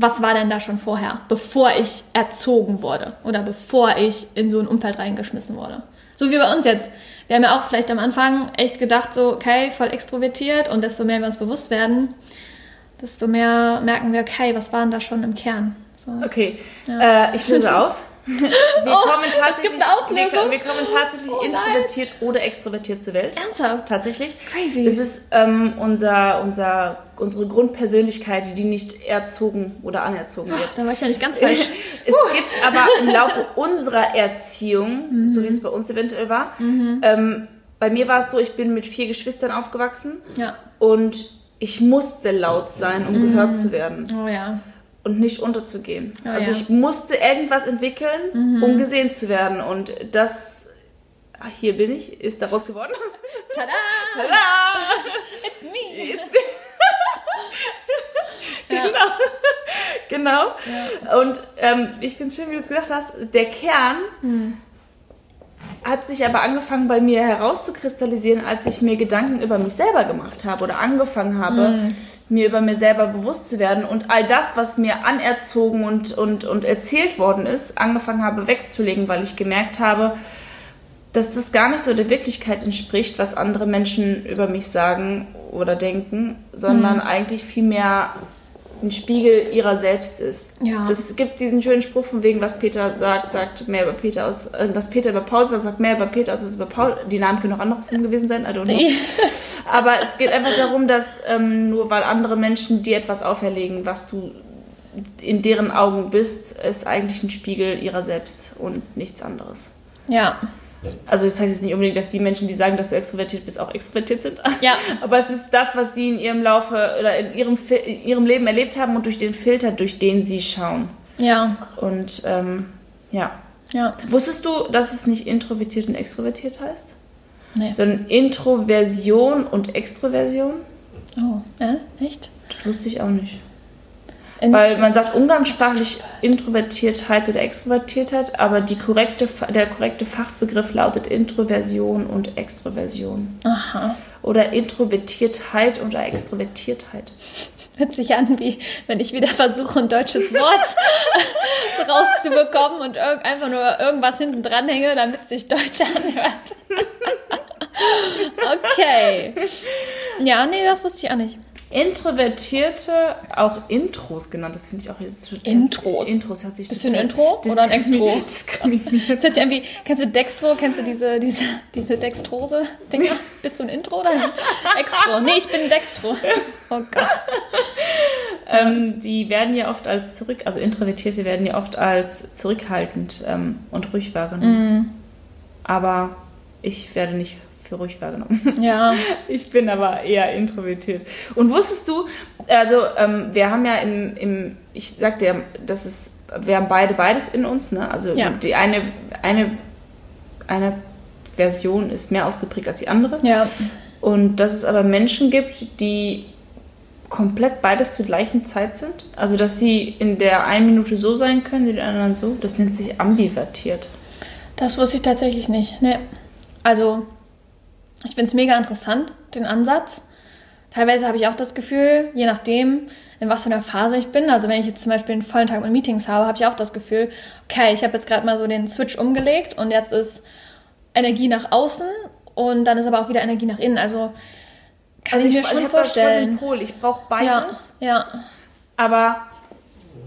was war denn da schon vorher, bevor ich erzogen wurde oder bevor ich in so ein Umfeld reingeschmissen wurde. So wie bei uns jetzt. Wir haben ja auch vielleicht am Anfang echt gedacht, so, okay, voll extrovertiert und desto mehr wir uns bewusst werden, desto mehr merken wir, okay, was war denn da schon im Kern? So. Okay, äh, ich löse auf. Wir Oh, kommen es tatsächlich, gibt eine Auflösung? Wir, wir kommen tatsächlich Oh introvertiert oder extrovertiert zur Welt. Ernsthaft? Tatsächlich. Crazy. Das ist ähm, unser, unser, unsere Grundpersönlichkeit, die nicht erzogen oder anerzogen wird. Da war ich ja nicht ganz falsch. Es gibt aber im Laufe unserer Erziehung, so wie es bei uns eventuell war, ähm, bei mir war es so, ich bin mit vier Geschwistern aufgewachsen ja. und ich musste laut sein, um gehört zu werden Oh ja. Und nicht unterzugehen. Oh, also ja. Mhm. ich musste irgendwas entwickeln, um gesehen zu werden und das, ah, hier bin ich, ist daraus geworden. Tada! Tada! It's me! Jetzt bin- genau. Genau. Und ähm, ich finde es schön, wie du es gesagt hast. Der Kern hat sich aber angefangen bei mir herauszukristallisieren, als ich mir Gedanken über mich selber gemacht habe oder angefangen habe, mir über mir selber bewusst zu werden und all das, was mir anerzogen und, und, und erzählt worden ist, angefangen habe wegzulegen, weil ich gemerkt habe, dass das gar nicht so der Wirklichkeit entspricht, was andere Menschen über mich sagen oder denken, sondern eigentlich vielmehr ein Spiegel ihrer selbst ist. Ja. Es gibt diesen schönen Spruch von wegen, was Peter sagt, sagt mehr über Peter aus, äh, was Peter über Paul sagt, sagt mehr über Peter aus als über Paul. Die Namen können auch anderes gewesen sein, I don't know. Aber es geht einfach darum, dass ähm, nur weil andere Menschen dir etwas auferlegen, was du in deren Augen bist, ist eigentlich ein Spiegel ihrer selbst und nichts anderes. Ja. Also das heißt jetzt nicht unbedingt, dass die Menschen, die sagen, dass du extrovertiert bist, auch extrovertiert sind. Ja. Aber es ist das, was sie in ihrem Laufe oder in ihrem, in ihrem Leben erlebt haben und durch den Filter, durch den sie schauen. Ja. Und ähm, ja. Ja. Wusstest du, dass es nicht introvertiert und extrovertiert heißt? Nee. Sondern Introversion und Extroversion? Oh, ja? Echt? Das wusste ich auch nicht. Weil man sagt umgangssprachlich Introvertiertheit oder Extrovertiertheit, aber korrekte, der korrekte Fachbegriff lautet Introversion und Extroversion. Aha. Oder Introvertiertheit oder Extrovertiertheit. Hört sich an, wie wenn ich wieder versuche, ein deutsches Wort rauszubekommen und einfach nur irgendwas hinten dranhänge, damit sich Deutsch anhört. okay. Ja, nee, das wusste ich auch nicht. Introvertierte, auch Intros genannt, das finde ich auch jetzt. Intros? Intros hört sich Bist du ein total Intro oder ein Extro? Diskriminiert. Das hört sich an wie, kennst du Dextro? Kennst du diese, diese, diese Dextrose? Dinger? Bist du ein Intro oder ein Extro? Nee, ich bin ein Dextro. Oh Gott. Ähm, die werden ja oft als zurück, also Introvertierte werden ja oft als zurückhaltend ähm, und ruhig wahrgenommen. Mhm. Aber ich werde nicht für ruhig wahrgenommen. Ja. Ich bin aber eher introvertiert. Und wusstest du, also ähm, wir haben ja im, im ich sagte ja, das ist, wir haben beide beides in uns, ne? Also Ja. die eine, eine eine Version ist mehr ausgeprägt als die andere. Ja. Und dass es aber Menschen gibt, die komplett beides zur gleichen Zeit sind. Also dass sie in der einen Minute so sein können, in der anderen so. Das nennt sich ambivertiert. Das wusste ich tatsächlich nicht. Nee. Also, ich finde es mega interessant, den Ansatz. Teilweise habe ich auch das Gefühl, je nachdem, in was für einer Phase ich bin. Also wenn ich jetzt zum Beispiel einen vollen Tag mit Meetings habe, habe ich auch das Gefühl, okay, ich habe jetzt gerade mal so den Switch umgelegt und jetzt ist Energie nach außen und dann ist aber auch wieder Energie nach innen. Also kann Also ich, mir ich, schon ich vorstellen. Pol. Ich brauche Ja, beides. ja, aber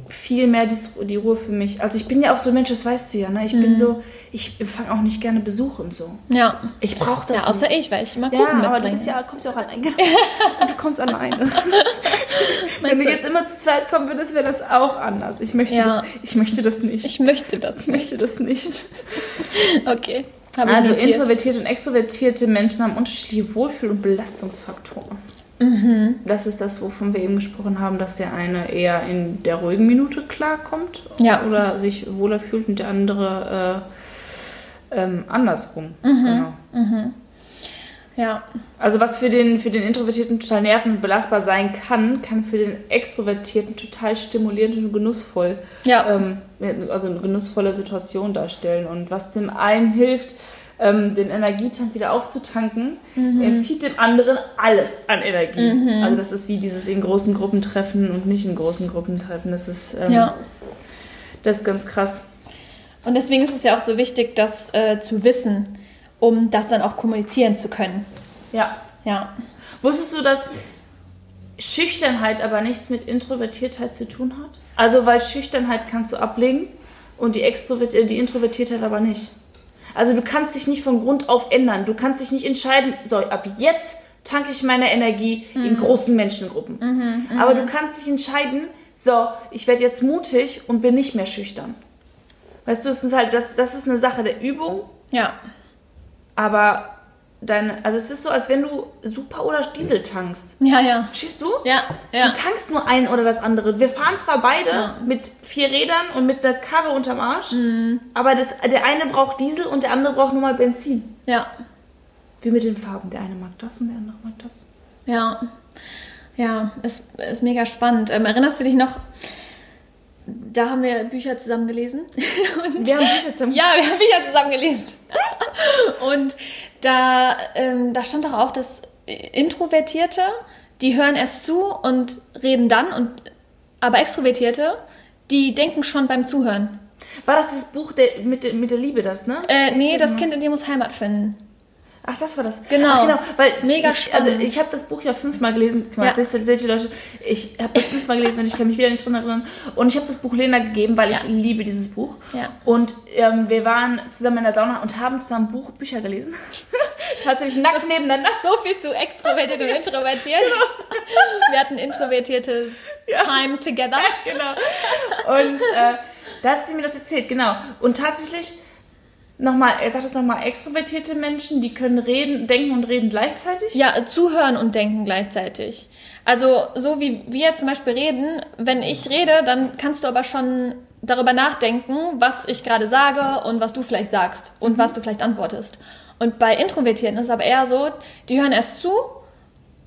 viel mehr die, die Ruhe für mich. Also ich bin ja auch so ein Mensch, das weißt du ja, ne? Ich Mhm. bin so, ich fange auch nicht gerne Besuch und so. ja. Ich brauche das Ja, außer nicht. ich, weil ich immer Ja, Kuchen aber du mitbringe. bist ja, kommst ja auch alleine. und du kommst alleine. Wenn wir jetzt immer zu zweit kommen würdest, wäre das auch anders. Ich möchte, Ja. das, ich möchte das nicht. Ich möchte das Ich möchte das nicht. Okay. Also notiert. introvertierte und extrovertierte Menschen haben unterschiedliche Wohlfühl- und Belastungsfaktoren. Mhm. Das ist das, wovon wir eben gesprochen haben, dass der eine eher in der ruhigen Minute klarkommt Ja. oder sich wohler fühlt und der andere äh, ähm, andersrum. Mhm. Genau. Ja, Also was für den, für den Introvertierten total nervend und belastbar sein kann, kann für den Extrovertierten total stimulierend und genussvoll, Ja. ähm, also eine genussvolle Situation darstellen. Und was dem einen hilft, ähm, den Energietank wieder aufzutanken, Mhm. entzieht dem anderen alles an Energie. Also das ist wie dieses in großen Gruppen treffen und nicht in großen Gruppen treffen. Das ist, ähm, ja. das ist ganz krass. Und deswegen ist es ja auch so wichtig, das äh, zu wissen, um das dann auch kommunizieren zu können. Ja. Ja. Wusstest du, dass Schüchternheit aber nichts mit Introvertiertheit zu tun hat? Also, weil Schüchternheit kannst du ablegen und die, Extrovert äh, die Introvertiertheit aber nicht. Also, du kannst dich nicht von Grund auf ändern. Du kannst dich nicht entscheiden, so, ab jetzt tanke ich meine Energie in großen Menschengruppen. aber du kannst dich entscheiden, so, ich werde jetzt mutig und bin nicht mehr schüchtern. Weißt du, es ist halt, das, das ist eine Sache der Übung Ja. aber dein, also es ist so, als wenn du Super oder Diesel tankst. Ja, ja. Schießt du? Ja, ja. Du tankst nur ein oder das andere. Wir fahren zwar beide Ja. mit vier Rädern und mit einer Karre unterm Arsch, Mhm. aber das, der eine braucht Diesel und der andere braucht nur mal Benzin. Ja. Wie mit den Farben. Der eine mag das und der andere mag das. Ja. Ja, ist, ist mega spannend. Ähm, erinnerst du dich noch, da haben wir Bücher zusammen gelesen. Und Wir haben Bücher zum... Ja, wir haben Bücher zusammen gelesen. Und da, ähm, da stand doch auch, dass Introvertierte, die hören erst zu und reden dann, und aber Extrovertierte, die denken schon beim Zuhören. War das das Buch der, mit, der, mit der Liebe, das, ne? Äh, nee, das Kind in dir muss Heimat finden. Ach, das war das. Genau. Ach, genau. Weil Mega ich, Also spannend. ich habe das Buch ja fünfmal gelesen. Guck mal, Ja. seht, seht ihr Leute, ich habe das fünfmal gelesen und ich kann mich wieder nicht dran erinnern. Und ich habe das Buch Lena gegeben, weil ich Ja. liebe dieses Buch. Ja. Und ähm, wir waren zusammen in der Sauna und haben zusammen Buch, Bücher gelesen. Tatsächlich nackt nebeneinander. So viel zu extrovertiert und introvertiert. Wir hatten introvertierte Time together. genau. Und äh, da hat sie mir das erzählt, genau. Und tatsächlich, nochmal, er sagt es nochmal, extrovertierte Menschen, die können reden, denken und reden gleichzeitig. Ja, zuhören und denken gleichzeitig. Also so wie wir zum Beispiel reden, wenn ich rede, dann kannst du aber schon darüber nachdenken, was ich gerade sage und was du vielleicht sagst und was du vielleicht antwortest. Und bei Introvertierten ist es aber eher so, die hören erst zu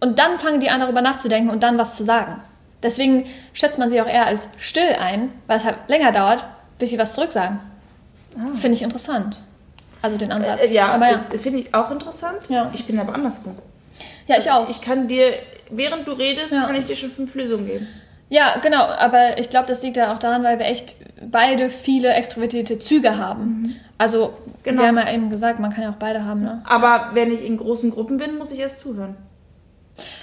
und dann fangen die an, darüber nachzudenken und dann was zu sagen. Deswegen schätzt man sie auch eher als still ein, weil es halt länger dauert, bis sie was zurücksagen. Finde ich interessant. Also den Ansatz. Äh, ja, aber ja. finde ich auch interessant. Ja. Ich bin aber andersrum. ja, ich auch. Ich kann dir, während du redest, Ja. kann ich dir schon fünf Lösungen geben. Ja, genau, aber ich glaube, das liegt ja auch daran, weil wir echt beide viele extrovertierte Züge haben. Also, Genau. wir haben ja eben gesagt, man kann ja auch beide haben, ne? Aber wenn ich in großen Gruppen bin, muss ich erst zuhören.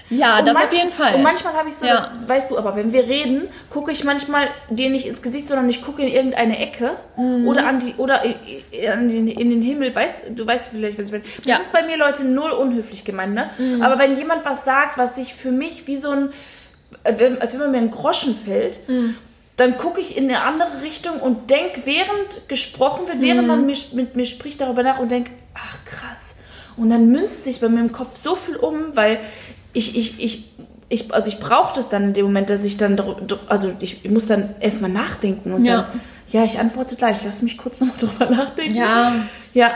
Ja, Und das manch- auf jeden Fall. Und manchmal habe ich so, Ja. das weißt du, aber wenn wir reden, gucke ich manchmal dir nicht ins Gesicht, sondern ich gucke in irgendeine Ecke Mhm. oder an die oder in, den, in den Himmel. Weißt du, weißt vielleicht, was ich meine. Das Ja. Mhm. ist bei mir Leute null unhöflich gemeint, ne? Aber wenn jemand was sagt, was sich für mich wie so ein, äh, als wenn man mir ein Groschen fällt. Mhm. Dann gucke ich in eine andere Richtung und denke, während gesprochen wird, Mhm. während man mich, mit mir spricht, darüber nach und denke, ach krass. Und dann münzt sich bei mir im Kopf so viel um, weil ich, ich, ich, ich also ich brauche das dann in dem Moment, dass ich dann, also ich, ich muss dann erstmal nachdenken und Ja. dann, ja, ich antworte gleich, lass mich kurz nochmal drüber nachdenken. Ja. Ja,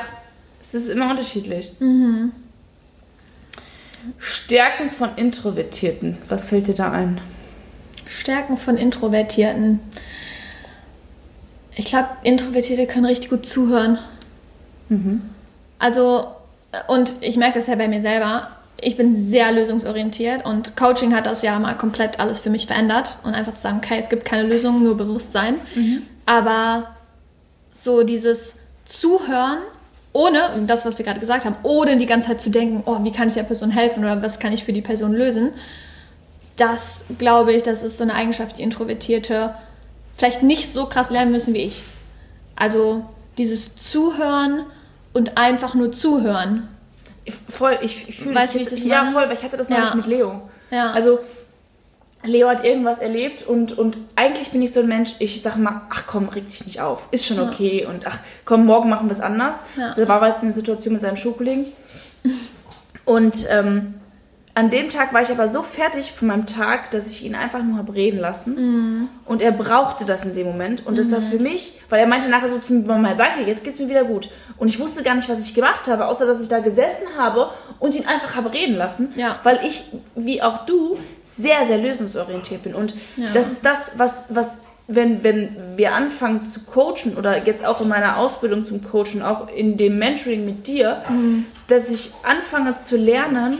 Es ist immer unterschiedlich. Mhm. Stärken von Introvertierten. Was fällt dir da ein? Stärken von Introvertierten. Ich glaube, Introvertierte können richtig gut zuhören. Mhm. Also, und ich merke das ja bei mir selber. Ich bin sehr lösungsorientiert und Coaching hat das ja mal komplett alles für mich verändert und einfach zu sagen, okay, es gibt keine Lösung, nur Bewusstsein. Mhm. Aber so dieses Zuhören ohne, das, was wir gerade gesagt haben, ohne die ganze Zeit zu denken, oh, wie kann ich der Person helfen oder was kann ich für die Person lösen, das glaube ich, das ist so eine Eigenschaft, die Introvertierte vielleicht nicht so krass lernen müssen wie ich. Also dieses Zuhören und einfach nur zuhören. Voll, ich, ich fühle weißt, wie ich das Ja, voll, weil ich hatte das ja. neulich mit Leo. Ja. Also Leo hat irgendwas erlebt und, und eigentlich bin ich so ein Mensch, ich sag mal, ach komm, reg dich nicht auf, ist schon okay ja. und ach komm, morgen machen wir es anders. Ja. Da war jetzt eine Situation mit seinem Schulkollegen und ähm, an dem Tag war ich aber so fertig von meinem Tag, dass ich ihn einfach nur habe reden lassen. Mm. Und er brauchte das in dem Moment. Und mm. das war mhm. für mich, weil er meinte nachher so zu mir, Mama, danke, jetzt geht's mir wieder gut. Und ich wusste gar nicht, was ich gemacht habe, außer dass ich da gesessen habe und ihn einfach habe reden lassen. Ja. Weil ich, wie auch du, sehr, sehr lösungsorientiert bin. Und ja. das ist das, was, was wenn, wenn wir anfangen zu coachen oder jetzt auch in meiner Ausbildung zum Coachen, auch in dem Mentoring mit dir, mm. dass ich anfange zu lernen,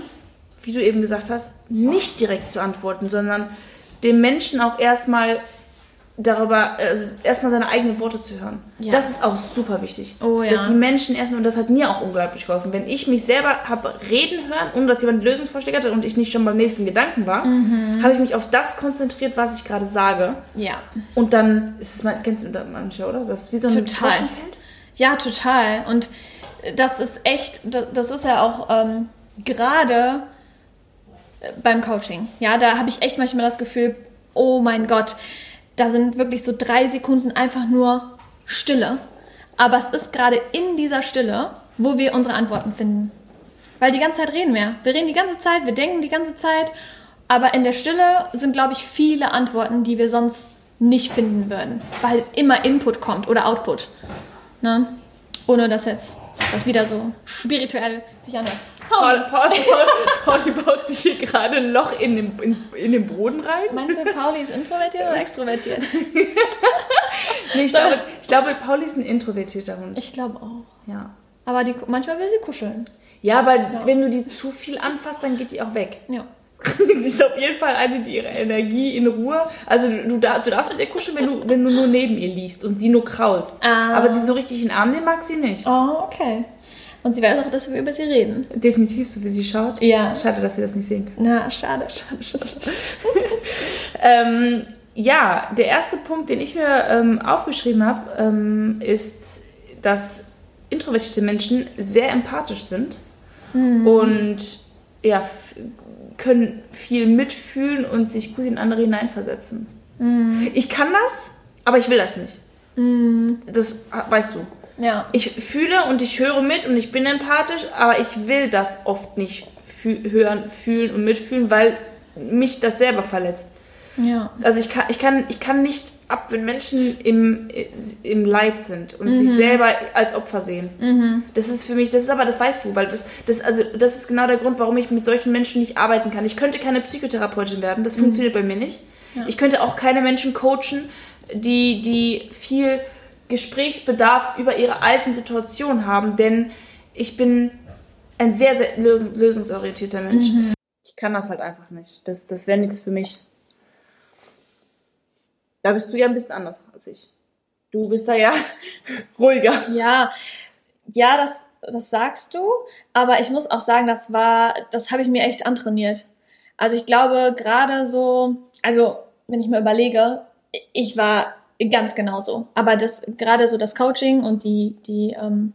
wie du eben gesagt hast, nicht direkt zu antworten, sondern dem Menschen auch erstmal darüber, also erstmal seine eigenen Worte zu hören. Ja. Das ist auch super wichtig. Oh, ja. Dass die Menschen erstmal, und das hat mir auch unglaublich geholfen, wenn ich mich selber habe reden hören, ohne dass jemand einen Lösungsvorschlag hatte und ich nicht schon beim nächsten Gedanken war, mhm. habe ich mich auf das konzentriert, was ich gerade sage. Ja. Und dann ist es mal, kennst du das manchmal, oder? Das ist wie so ein total. Ja, total. Und das ist echt, das ist ja auch ähm, gerade beim Coaching. Ja, da habe ich echt manchmal das Gefühl, oh mein Gott, da sind wirklich so drei Sekunden einfach nur Stille. Aber es ist gerade in dieser Stille, wo wir unsere Antworten finden. Weil die ganze Zeit reden wir. Wir reden die ganze Zeit, wir denken die ganze Zeit. Aber in der Stille sind, glaube ich, viele Antworten, die wir sonst nicht finden würden. Weil immer Input kommt oder Output. Ne? Ohne dass jetzt das wieder so spirituell sich anhört. Paul, Paul, Paul, Pauli baut sich hier gerade ein Loch in den, in, in den Boden rein. Meinst du, Pauli ist introvertiert oder extrovertiert? nee, ich glaube, ich glaube, Pauli ist ein introvertierter Hund. Ich glaube auch. Ja. Aber die, manchmal will sie kuscheln. Ja, aber ja. wenn du die zu viel anfasst, dann geht die auch weg. Ja. sie ist auf jeden Fall eine, die ihre Energie in Ruhe. Also du, du, du darfst mit ihr kuscheln, wenn du, wenn du nur neben ihr liegst und sie nur kraulst. Ah. Aber sie so richtig in den Arm nehmen mag sie nicht. Oh, okay. Und sie weiß auch, dass wir über sie reden. Definitiv, so wie sie schaut. Ja. Schade, dass wir das nicht sehen können. Na, schade, schade, schade. ähm, ja, der erste Punkt, den ich mir ähm, aufgeschrieben habe, ähm, ist, dass introvertierte Menschen sehr empathisch sind mhm. und ja, können viel mitfühlen und sich gut in andere hineinversetzen. Mhm. Ich kann das, aber ich will das nicht. Mhm. Das weißt du. Ja. Ich fühle und ich höre mit und ich bin empathisch, aber ich will das oft nicht fü hören, fühlen und mitfühlen, weil mich das selber verletzt. Ja. Also ich kann, ich kann, ich kann nicht ab, wenn Menschen im, im Leid sind und mhm. sich selber als Opfer sehen. Mhm. Das ist für mich, das ist aber, das weißt du, weil das, das, also, das ist genau der Grund, warum ich mit solchen Menschen nicht arbeiten kann. Ich könnte keine Psychotherapeutin werden, das mhm. funktioniert bei mir nicht. Ja. Ich könnte auch keine Menschen coachen, die, die viel Gesprächsbedarf über ihre alten Situationen haben, denn ich bin ein sehr, sehr lösungsorientierter Mensch. Mhm. Ich kann das halt einfach nicht. Das, das wäre nichts für mich. Da bist du ja ein bisschen anders als ich. Du bist da ja ruhiger. Ja, ja, das, das sagst du. Aber ich muss auch sagen, das war, das habe ich mir echt antrainiert. Also ich glaube, gerade so, also wenn ich mir überlege, ich war Ganz genau so. Aber das gerade so das Coaching und die, die, ähm,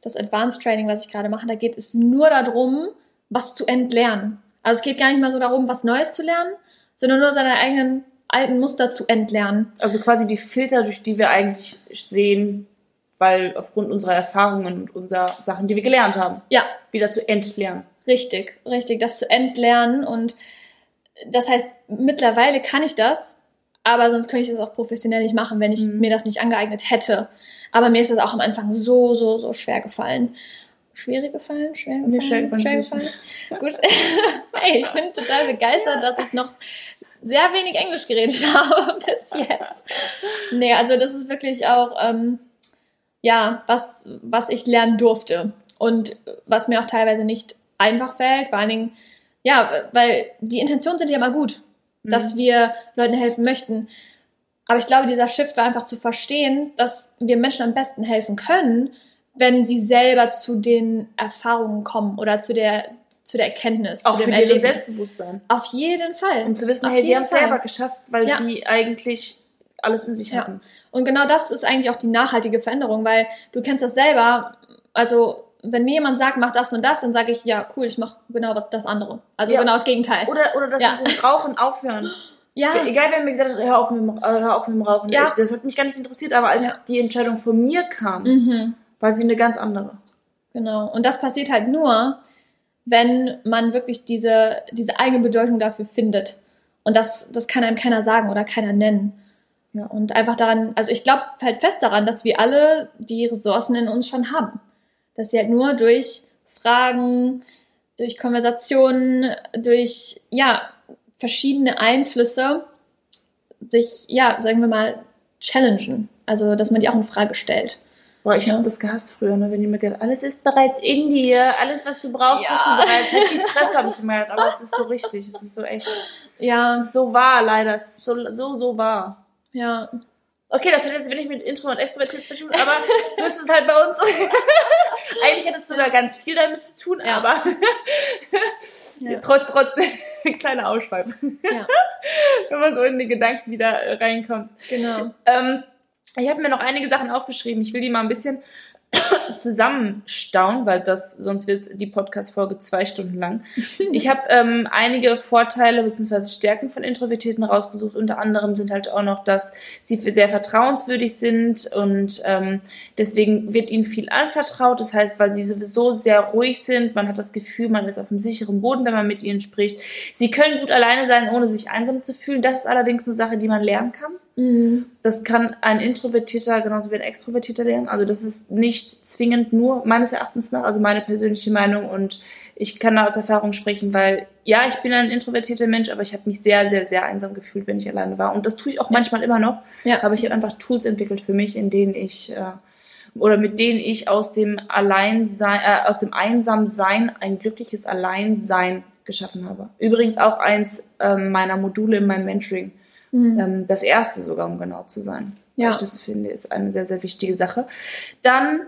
das Advanced Training, was ich gerade mache, da geht es nur darum, was zu entlernen. Also es geht gar nicht mal so darum, was Neues zu lernen, sondern nur seine eigenen alten Muster zu entlernen. Also quasi die Filter, durch die wir eigentlich sehen, weil aufgrund unserer Erfahrungen und unserer Sachen, die wir gelernt haben, ja, wieder zu entlernen. Richtig, richtig, das zu entlernen und das heißt, mittlerweile kann ich das, aber sonst könnte ich das auch professionell nicht machen, wenn ich mhm. mir das nicht angeeignet hätte. Aber mir ist das auch am Anfang so, so, so schwer gefallen. Schwierig gefallen? Schwer Mir gefallen? schwer gefallen. gefallen? Gut. hey, ich bin total begeistert, dass ich noch sehr wenig Englisch geredet habe bis jetzt. Nee, also das ist wirklich auch, ähm, ja, was, was ich lernen durfte. Und was mir auch teilweise nicht einfach fällt, vor allen Dingen, ja, weil die Intentionen sind ja immer gut, dass wir Leuten helfen möchten. Aber ich glaube, dieser Shift war einfach zu verstehen, dass wir Menschen am besten helfen können, wenn sie selber zu den Erfahrungen kommen oder zu der, zu der Erkenntnis, Auch zu für deren. Selbstbewusstsein. Auf jeden Fall. Um zu wissen, Auf hey, sie haben es selber geschafft, weil Ja. sie eigentlich alles in sich Ja. hatten. Und genau das ist eigentlich auch die nachhaltige Veränderung, weil du kennst das selber. Also, wenn mir jemand sagt, mach das und das, dann sage ich, ja, cool, ich mache genau das andere. Also Ja. genau das Gegenteil. Oder, oder das Ja. mit dem Rauchen aufhören. ja, Egal, wer mir gesagt hat, hör auf mit dem, äh, hör auf mit dem Rauchen. Ja. Das hat mich gar nicht interessiert, aber als Ja. die Entscheidung von mir kam, mhm. war sie eine ganz andere. genau. Und das passiert halt nur, wenn man wirklich diese, diese eigene Bedeutung dafür findet. Und das, das kann einem keiner sagen oder keiner nennen. Ja. Und einfach daran, also ich glaube halt fest daran, dass wir alle die Ressourcen in uns schon haben. Dass sie halt nur durch Fragen, durch Konversationen, durch, ja, verschiedene Einflüsse sich, ja, sagen wir mal, challengen. Also, dass man die auch in Frage stellt. Boah, ich Ja. habe das gehasst früher, ne? wenn die mir gesagt alles ist bereits in dir, alles, was du brauchst, Ja. hast du bereits. Halt die Fresse, habe ich immer gedacht, aber es ist so richtig, es ist so echt. Ja, Es ist so wahr, leider, es ist so, so, so wahr. ja. Okay, das hat jetzt wenig mit Intro und Extrovertiert zu tun, aber so ist es halt bei uns. Eigentlich hat es sogar ganz viel damit zu tun, Ja. aber Ja. trotz, trotzdem, kleiner Ausschweif, ja, wenn man so in die Gedanken wieder reinkommt. genau. Ähm, ich habe mir noch einige Sachen aufgeschrieben. Ich will die mal ein bisschen zusammenstauen, weil das sonst wird die Podcast-Folge zwei Stunden lang. Ich habe ähm, einige Vorteile bzw. Stärken von Introvertierten rausgesucht. Unter anderem sind halt auch noch, dass sie sehr vertrauenswürdig sind und ähm, deswegen wird ihnen viel anvertraut. Das heißt, weil sie sowieso sehr ruhig sind, man hat das Gefühl, man ist auf einem sicheren Boden, wenn man mit ihnen spricht. Sie können gut alleine sein, ohne sich einsam zu fühlen. Das ist allerdings eine Sache, die man lernen kann. Mhm. Das kann ein Introvertierter genauso wie ein Extrovertierter lernen. Also das ist nicht zwingend nur meines Erachtens nach, also meine persönliche Meinung und ich kann da aus Erfahrung sprechen, weil ja, ich bin ein introvertierter Mensch, aber ich habe mich sehr, sehr, sehr einsam gefühlt, wenn ich alleine war. Und das tue ich auch manchmal immer noch. Ja. Aber ich habe einfach Tools entwickelt für mich, in denen ich äh, oder mit denen ich aus dem Alleinsein, äh, aus dem Einsamsein ein glückliches Alleinsein geschaffen habe. Übrigens auch eins ähm, meiner Module in meinem Mentoring. Mhm. Ähm, das erste sogar, um genau zu sein. Ja. Ich das finde, ist eine sehr, sehr wichtige Sache. Dann,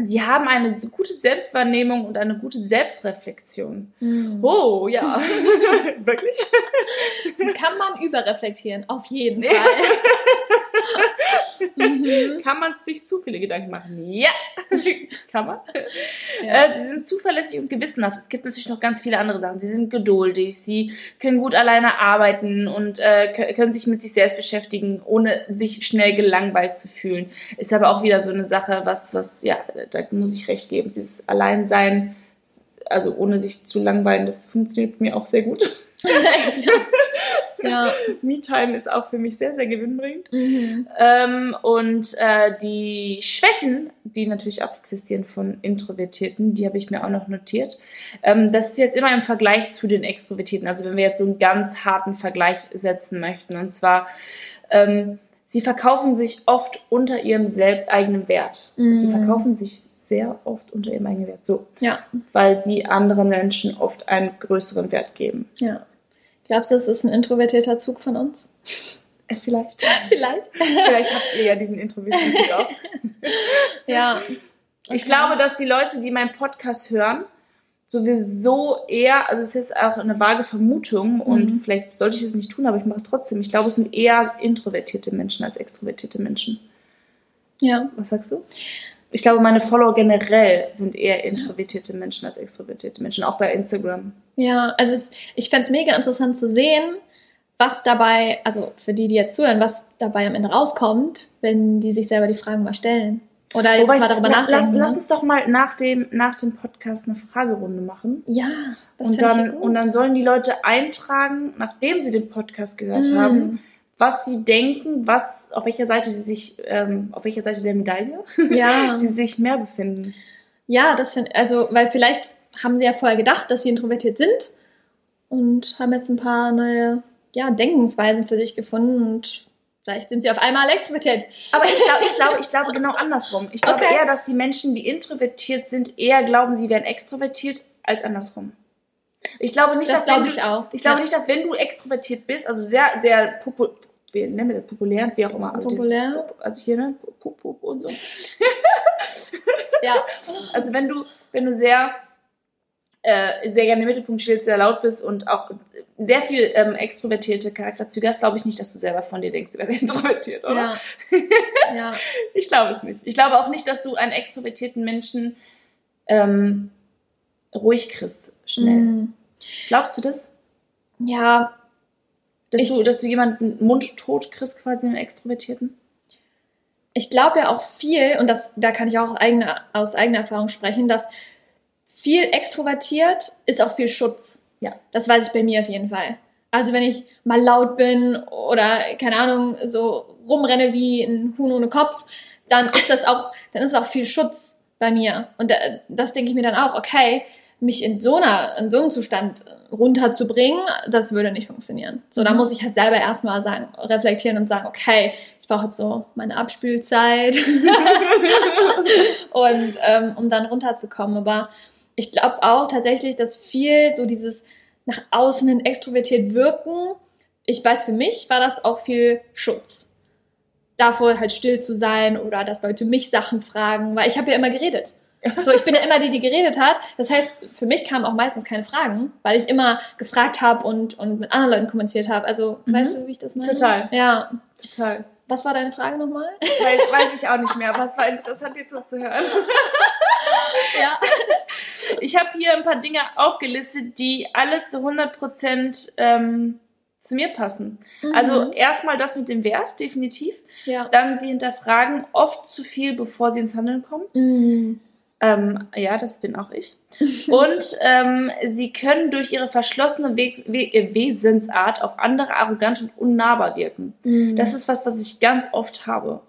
sie haben eine gute Selbstwahrnehmung und eine gute Selbstreflexion. Mhm. Oh, ja. Wirklich? Kann man überreflektieren, auf jeden Fall. mhm. Kann man sich zu viele Gedanken machen? Ja. Kann man. Ja. Äh, sie sind zuverlässig und gewissenhaft. Es gibt natürlich noch ganz viele andere Sachen. Sie sind geduldig, sie können gut alleine arbeiten und äh, kö- können sich mit sich selbst beschäftigen, ohne sich schnell gelangweilt zu fühlen. Ist aber auch wieder so eine Sache, was, was, ja, da muss ich recht geben. Dieses Alleinsein, also ohne sich zu langweilen, das funktioniert mir auch sehr gut. ja. Me-Time ist auch für mich sehr, sehr gewinnbringend. Mhm. Ähm, und äh, die Schwächen, die natürlich auch existieren von Introvertierten, die habe ich mir auch noch notiert. Ähm, das ist jetzt immer im Vergleich zu den Extrovertierten. Also wenn wir jetzt so einen ganz harten Vergleich setzen möchten. Und zwar, ähm, sie verkaufen sich oft unter ihrem selbst eigenen Wert. Mhm. Sie verkaufen sich sehr oft unter ihrem eigenen Wert. So, Ja. weil sie anderen Menschen oft einen größeren Wert geben. Ja. Glaubst du, das ist ein introvertierter Zug von uns? Äh, vielleicht. Vielleicht. vielleicht habt ihr ja diesen introvertierten Zug auch. Ja. Ich glaube, dass die Leute, die meinen Podcast hören, sowieso eher, also es ist jetzt auch eine vage Vermutung und Mhm. vielleicht sollte ich es nicht tun, aber ich mache es trotzdem. Ich glaube, es sind eher introvertierte Menschen als extrovertierte Menschen. Ja. Was sagst du? Ich glaube, meine Follower generell sind eher introvertierte Menschen als extrovertierte Menschen, auch bei Instagram. Ja, also es, ich fänd's mega interessant zu sehen, was dabei, also für die, die jetzt zuhören, was dabei am Ende rauskommt, wenn die sich selber die Fragen mal stellen. Oder jetzt Wobei, mal darüber la- nachdenken. lass, ne? lass uns doch mal nach dem, nach dem Podcast eine Fragerunde machen. ja, das Und ich dann, ja gut. und dann sollen die Leute eintragen, nachdem sie den Podcast gehört Mm. haben, was sie denken, was, auf welcher Seite sie sich, ähm, auf welcher Seite der Medaille ja, sie sich mehr befinden. Ja, das finde also, weil vielleicht haben sie ja vorher gedacht, dass sie introvertiert sind und haben jetzt ein paar neue ja, Denkensweisen für sich gefunden und vielleicht sind sie auf einmal extrovertiert. Aber ich glaube, ich glaube, ich glaube genau andersrum. Ich glaube Okay. eher, dass die Menschen, die introvertiert sind, eher glauben, sie wären extrovertiert als andersrum. Ich glaube nicht, Das dass wenn glaube du, ich auch. Ich glaube Ja. nicht, dass wenn du extrovertiert bist, also sehr, sehr popu wie nennen wir das, populär, wie auch immer. Also dieses- Populär. Also hier, ne? Pup, pup und so. Ja. Also wenn du, wenn du sehr, äh, sehr gerne im Mittelpunkt stehst, sehr laut bist und auch sehr viel ähm, extrovertierte Charakterzüge hast, glaube ich nicht, dass du selber von dir denkst, du wärst introvertiert, oder? Ja. ja. Ich glaube es nicht. Ich glaube auch nicht, dass du einen extrovertierten Menschen ähm, ruhig kriegst, schnell. Mm. Glaubst du das? Ja, Dass, Ich- du, dass du jemanden mundtot kriegst, quasi einen Extrovertierten? ich glaube ja auch viel, und das, da kann ich auch aus eigener, aus eigener Erfahrung sprechen, dass viel extrovertiert ist auch viel Schutz. Ja. Das weiß ich bei mir auf jeden Fall. Also wenn ich mal laut bin oder, keine Ahnung, so rumrenne wie ein Huhn ohne Kopf, dann ist das auch, dann ist auch viel Schutz bei mir. Und da, das denke ich mir dann auch, okay, mich in so einer, in so einem Zustand runterzubringen, das würde nicht funktionieren. So, da Mhm. muss ich halt selber erstmal sagen, reflektieren und sagen, okay, ich brauche jetzt so meine Abspülzeit und ähm, um dann runterzukommen. Aber ich glaube auch tatsächlich, dass viel so dieses nach außen hin extrovertiert wirken, ich weiß für mich war das auch viel Schutz. Davor halt still zu sein oder dass Leute mich Sachen fragen, weil ich habe ja immer geredet. So, ich bin ja immer die, die geredet hat. Das heißt, für mich kamen auch meistens keine Fragen, weil ich immer gefragt habe und, und mit anderen Leuten kommuniziert habe. Also, Mhm. weißt du, wie ich das meine? Total. Ja. Total. Was war deine Frage nochmal? Weiß, weiß ich auch nicht mehr, aber es war interessant, dir zuzuhören. ja. Ich habe hier ein paar Dinge aufgelistet, die alle zu 100% ähm, zu mir passen. Also erstmal das mit dem Wert, definitiv. ja. Dann sie hinterfragen oft zu viel, bevor sie ins Handeln kommen. Mhm. Ähm, ja, das bin auch ich. Und ähm, sie können durch ihre verschlossene Weg We Wesensart auf andere arrogant und unnahbar wirken. Mhm. Das ist was, was ich ganz oft habe.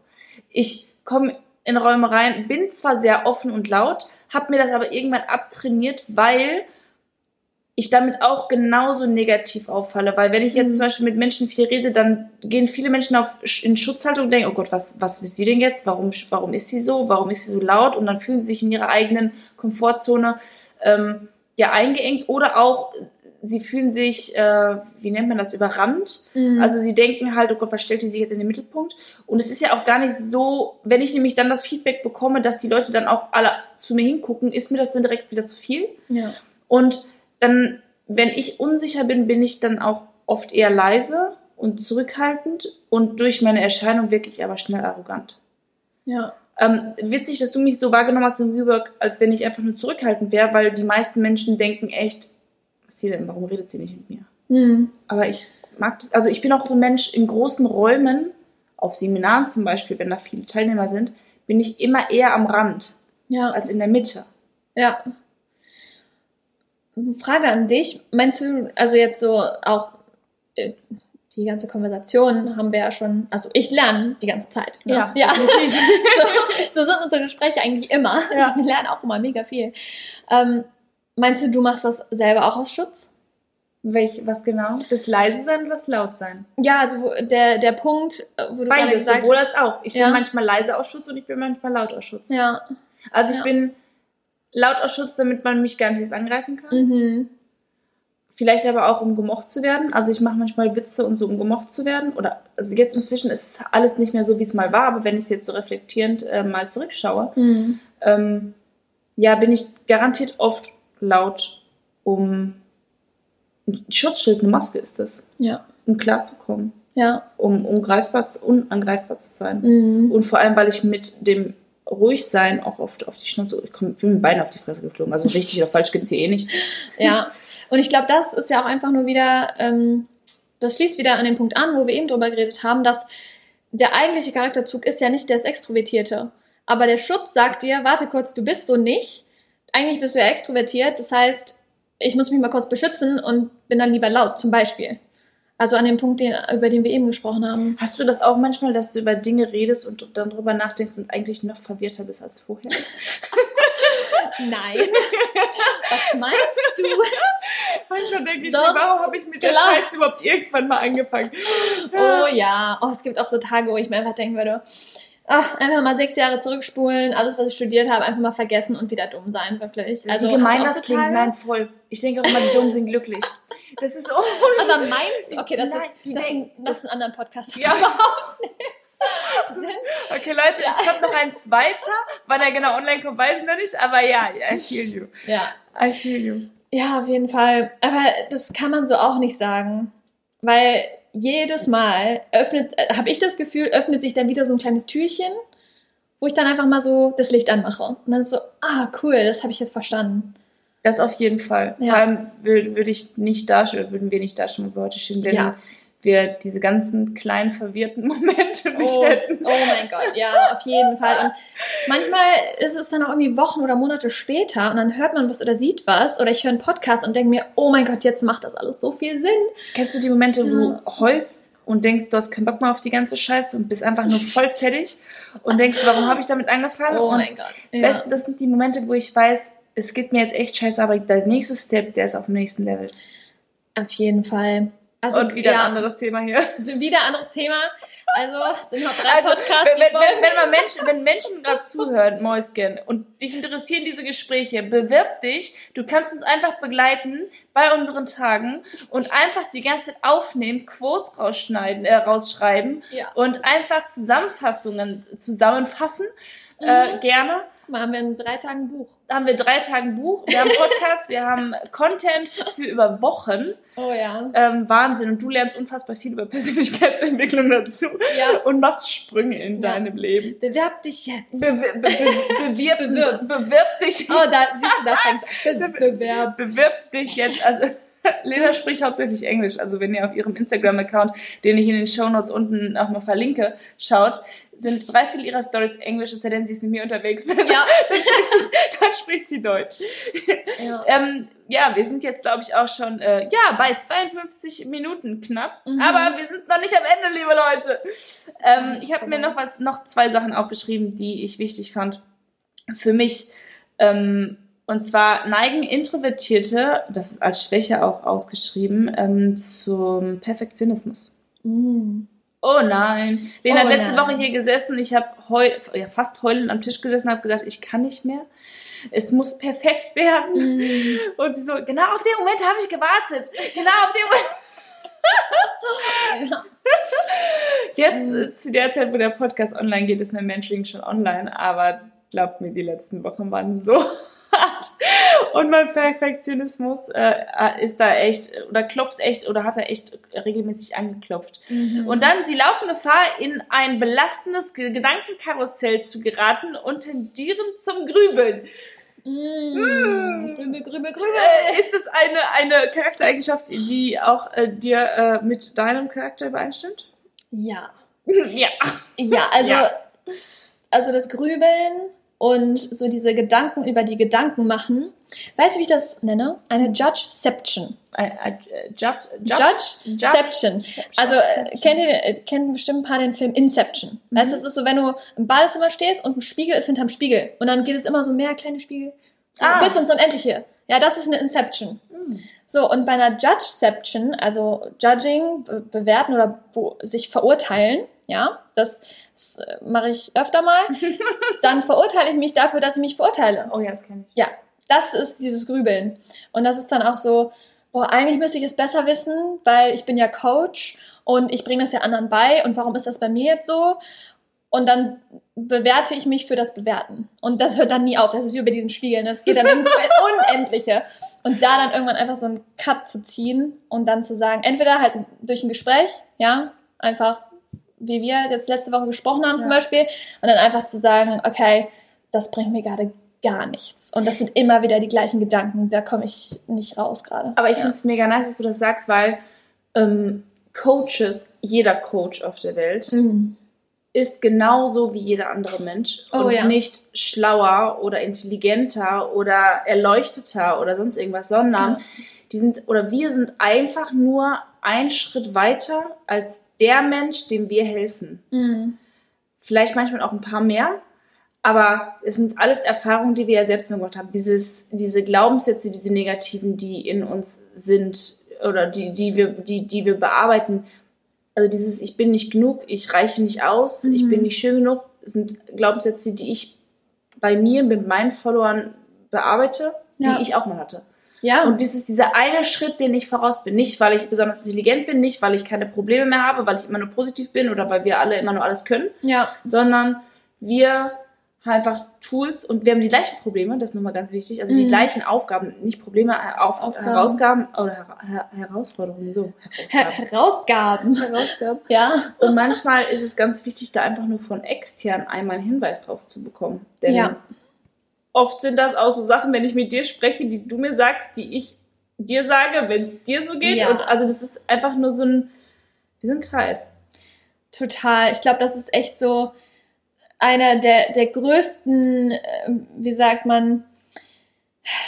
Ich komme in Räume rein, bin zwar sehr offen und laut, habe mir das aber irgendwann abtrainiert, weil ich damit auch genauso negativ auffalle. Weil wenn ich jetzt Mhm. zum Beispiel mit Menschen viel rede, dann gehen viele Menschen auf, in Schutzhaltung und denken, oh Gott, was, was ist sie denn jetzt? Warum, warum ist sie so? Warum ist sie so laut? Und dann fühlen sie sich in ihrer eigenen Komfortzone ähm, ja eingeengt oder auch sie fühlen sich, äh, wie nennt man das, überrannt. Mhm. Also sie denken halt, oh Gott, was stellt die sich jetzt in den Mittelpunkt? Und es ist ja auch gar nicht so, wenn ich nämlich dann das Feedback bekomme, dass die Leute dann auch alle zu mir hingucken, ist mir das dann direkt wieder zu viel. ja. Und dann, wenn ich unsicher bin, bin ich dann auch oft eher leise und zurückhaltend und durch meine Erscheinung wirklich aber schnell arrogant. Ja. Ähm, witzig, dass du mich so wahrgenommen hast im Rework, als wenn ich einfach nur zurückhaltend wäre, weil die meisten Menschen denken echt, was ist sie denn, warum redet sie nicht mit mir? Mhm. Aber ich mag das, also ich bin auch so ein Mensch in großen Räumen, auf Seminaren zum Beispiel, wenn da viele Teilnehmer sind, bin ich immer eher am Rand Ja. als in der Mitte. Ja. Frage an dich. Meinst du, also jetzt so auch äh, die ganze Konversation haben wir ja schon, also ich lerne die ganze Zeit. Ne? Ja, ja. so, so sind unsere Gespräche eigentlich immer. Ja. Ich lerne auch immer mega viel. Ähm, meinst du, du machst das selber auch aus Schutz? Welch, was genau? Das leise sein oder das laut sein? Ja, also der, der Punkt, äh, wo du Beides, gesagt sowohl als auch. Ich Ja. bin manchmal leise aus Schutz und ich bin manchmal laut aus Schutz. Ja. Also ich bin laut aus Schutz, damit man mich gar nicht erst angreifen kann. Mhm. Vielleicht aber auch, um gemocht zu werden. Also ich mache manchmal Witze und so, um gemocht zu werden. Oder also jetzt inzwischen ist alles nicht mehr so, wie es mal war, aber wenn ich es jetzt so reflektierend äh, mal zurückschaue, Mhm. ähm, ja, bin ich garantiert oft laut, um ein Schutzschild, eine Maske ist das, Ja. um klarzukommen, Ja. um, um greifbar, unangreifbar zu sein. Mhm. Und vor allem, weil ich mit dem Ruhigsein auch oft auf die Schnauze, ich bin mit beiden auf die Fresse geflogen. Also richtig oder falsch gibt's hier eh nicht. Ja, und ich glaube, das ist ja auch einfach nur wieder, ähm, das schließt wieder an den Punkt an, wo wir eben drüber geredet haben, dass der eigentliche Charakterzug ist ja nicht das Extrovertierte. Aber der Schutz sagt dir, warte kurz, du bist so nicht. Eigentlich bist du ja extrovertiert. Das heißt, ich muss mich mal kurz beschützen und bin dann lieber laut, zum Beispiel. Also an dem Punkt, den, über den wir eben gesprochen haben. Hast du das auch manchmal, dass du über Dinge redest und dann drüber nachdenkst und eigentlich noch verwirrter bist als vorher? Nein. Was meinst du? Manchmal denke ich Doch, mir, warum habe ich mit der klar. Scheiße überhaupt irgendwann mal angefangen? Oh ja. Oh, es gibt auch so Tage, wo ich mir einfach denken würde, ach, einfach mal sechs Jahre zurückspulen, alles, was ich studiert habe, einfach mal vergessen und wieder dumm sein, wirklich. Also, wie gemein das klingt, nein, voll. Ich denke auch immer, die Dummen sind glücklich. Das ist oh, Aber meinst du, okay, das Nein, ist, das, ist, das ist ein anderen Podcast. Ja. Okay, Leute, es kommt noch ein zweiter. Wann er genau online kommt, weiß ich noch nicht. Aber ja, I feel you. Ja. I feel you. Ja, auf jeden Fall. Aber das kann man so auch nicht sagen. Weil jedes Mal öffnet, äh, habe ich das Gefühl, öffnet sich dann wieder so ein kleines Türchen, wo ich dann einfach mal so das Licht anmache. Und dann ist so, ah, cool, das habe ich jetzt verstanden. Das auf jeden Fall. Ja. Vor allem würde, würde ich nicht dastehen, würden wir nicht dastehen, wo wir heute stehen, wenn Ja. wir diese ganzen kleinen verwirrten Momente nicht Oh, hätten. oh mein Gott, ja, auf jeden Fall. Und manchmal ist es dann auch irgendwie Wochen oder Monate später und dann hört man was oder sieht was oder ich höre einen Podcast und denke mir, oh mein Gott, jetzt macht das alles so viel Sinn. Kennst du die Momente, wo Ja. du heulst und denkst, du hast keinen Bock mehr auf die ganze Scheiße und bist einfach nur voll fertig und denkst, warum habe ich damit angefangen? Oh mein Gott. Ja. Weißt du, das sind die Momente, wo ich weiß, es geht mir jetzt echt scheiße, aber der nächste Step, der ist auf dem nächsten Level. Auf jeden Fall. Also, und wieder ja, ein anderes Thema hier. so Wieder ein anderes Thema. Also, es sind noch drei Also, Podcasts, wenn, wenn, wenn, wenn, man Menschen, wenn Menschen gerade zuhören, Mäuschen, und dich interessieren diese Gespräche, bewirb dich. Du kannst uns einfach begleiten bei unseren Tagen und einfach die ganze Zeit aufnehmen, Quotes rausschneiden, äh, rausschreiben Ja. und einfach Zusammenfassungen zusammenfassen. Äh, gerne. Guck mal, haben wir in drei Tagen Buch. Da haben wir drei Tage ein Buch, wir haben Podcast, wir haben Content für über Wochen. Oh ja. Ähm, Wahnsinn. Und du lernst unfassbar viel über Persönlichkeitsentwicklung dazu. Ja. Und machst Sprünge in Ja. deinem Leben. Bewerb dich jetzt. Be be be bewirb, Bewirb. bewirb dich. Oh, da siehst du, da fängst Be Bewerb. Bewirb dich jetzt. Also, Lena spricht hauptsächlich Englisch. Also, wenn ihr auf ihrem Instagram-Account, den ich in den Shownotes unten auch mal verlinke, schaut, sind drei, vier ihrer Stories Englisch, es sei denn, sie ist mit mir unterwegs. Ja. dann, spricht sie, dann spricht sie Deutsch. Ja. Ähm, ja, wir sind jetzt, glaube ich, auch schon äh, ja bei 52 Minuten knapp. Mhm. Aber wir sind noch nicht am Ende, liebe Leute. Ähm, ich habe mir noch was, noch zwei Sachen aufgeschrieben, die ich wichtig fand für mich. Ähm, und zwar neigen Introvertierte, das ist als Schwäche auch ausgeschrieben, ähm, zum Perfektionismus. Mm. Oh nein. Lena Oh hat letzte nein. Woche hier gesessen. Ich habe heu ja, fast heulend am Tisch gesessen und habe gesagt, ich kann nicht mehr. Es muss perfekt werden. Mm. Und sie so, genau auf den Moment habe ich gewartet. Genau auf den Moment. Jetzt, äh, zu der Zeit, wo der Podcast online geht, ist mein Mentoring schon online. Aber glaubt mir, die letzten Wochen waren so hart. Und mein Perfektionismus äh, ist da echt, oder klopft echt, oder hat er echt regelmäßig angeklopft. Mhm. Und dann, sie laufen Gefahr, in ein belastendes Ge- Gedankenkarussell zu geraten und tendieren zum Grübeln. Mm. Grübel, grübel, grübel. Äh, ist das eine, eine Charaktereigenschaft, die auch äh, dir äh, mit deinem Charakter übereinstimmt? Ja. ja. Ja, also, Ja. also das Grübeln und so diese Gedanken über die Gedanken machen. Weißt du, wie ich das nenne? Eine Judgeception. Äh, Judge, Judgeception. Also äh, kennt ihr, äh, kennen bestimmt ein paar den Film Inception. Weißt du, das ist so, wenn du im Badezimmer stehst und ein Spiegel ist hinterm Spiegel. Und dann geht es immer so mehr kleine Spiegel. So, Ah. Bis ins Unendliche. Ja, das ist eine Inception. So, und bei einer Judgeception, also Judging, be bewerten oder sich verurteilen, ja, das, das äh, mache ich öfter mal, dann verurteile ich mich dafür, dass ich mich verurteile. Oh ja, das kenne ich. Ja, das ist dieses Grübeln. Und das ist dann auch so, boah, eigentlich müsste ich es besser wissen, weil ich bin ja Coach und ich bringe das ja anderen bei und warum ist das bei mir jetzt so? Und dann bewerte ich mich für das Bewerten. Und das hört dann nie auf. Das ist wie bei diesen Spiegeln. Das geht dann ins Unendliche. Und da dann irgendwann einfach so einen Cut zu ziehen und dann zu sagen, entweder halt durch ein Gespräch, ja, einfach wie wir jetzt letzte Woche gesprochen haben zum Ja. Beispiel, und dann einfach zu sagen, okay, das bringt mir gerade gar nichts. Und das sind immer wieder die gleichen Gedanken. Da komme ich nicht raus gerade. Aber ich ja. finde es mega nice, dass du das sagst, weil ähm, Coaches, jeder Coach auf der Welt, Mhm. ist genauso wie jeder andere Mensch Oh und ja. nicht schlauer oder intelligenter oder erleuchteter oder sonst irgendwas, sondern Ja. Die sind oder wir sind einfach nur ein Schritt weiter als der Mensch, dem wir helfen. Mhm. Vielleicht manchmal auch ein paar mehr, Aber es sind alles Erfahrungen, die wir ja selbst gemacht haben. Dieses, diese Glaubenssätze, diese negativen, die in uns sind oder die, die, wir, die, die wir bearbeiten. Also dieses Ich bin nicht genug, ich reiche nicht aus, Mhm. ich bin nicht schön genug, sind Glaubenssätze, die ich bei mir mit meinen Followern bearbeite, Ja. die ich auch mal hatte. Ja. Und das ist dieser eine Schritt, den ich voraus bin. Nicht, weil ich besonders intelligent bin, nicht, weil ich keine Probleme mehr habe, weil ich immer nur positiv bin oder weil wir alle immer nur alles können, ja. sondern wir haben einfach Tools und wir haben die gleichen Probleme, das ist nochmal ganz wichtig, also die Mhm. gleichen Aufgaben, nicht Probleme, äh, auf, Aufgaben. Herausgaben oder Her Her Herausforderungen, so. Her Herausgaben. Herausgaben. Herausgaben. Ja. Und manchmal ist es ganz wichtig, da einfach nur von extern einmal einen Hinweis drauf zu bekommen. Denn Ja. Oft sind das auch so Sachen, wenn ich mit dir spreche, die du mir sagst, die ich dir sage, wenn es dir so geht. Ja. Und also das ist einfach nur so ein, wie so ein Kreis. Total. Ich glaube, das ist echt so einer der, der größten, äh, wie sagt man,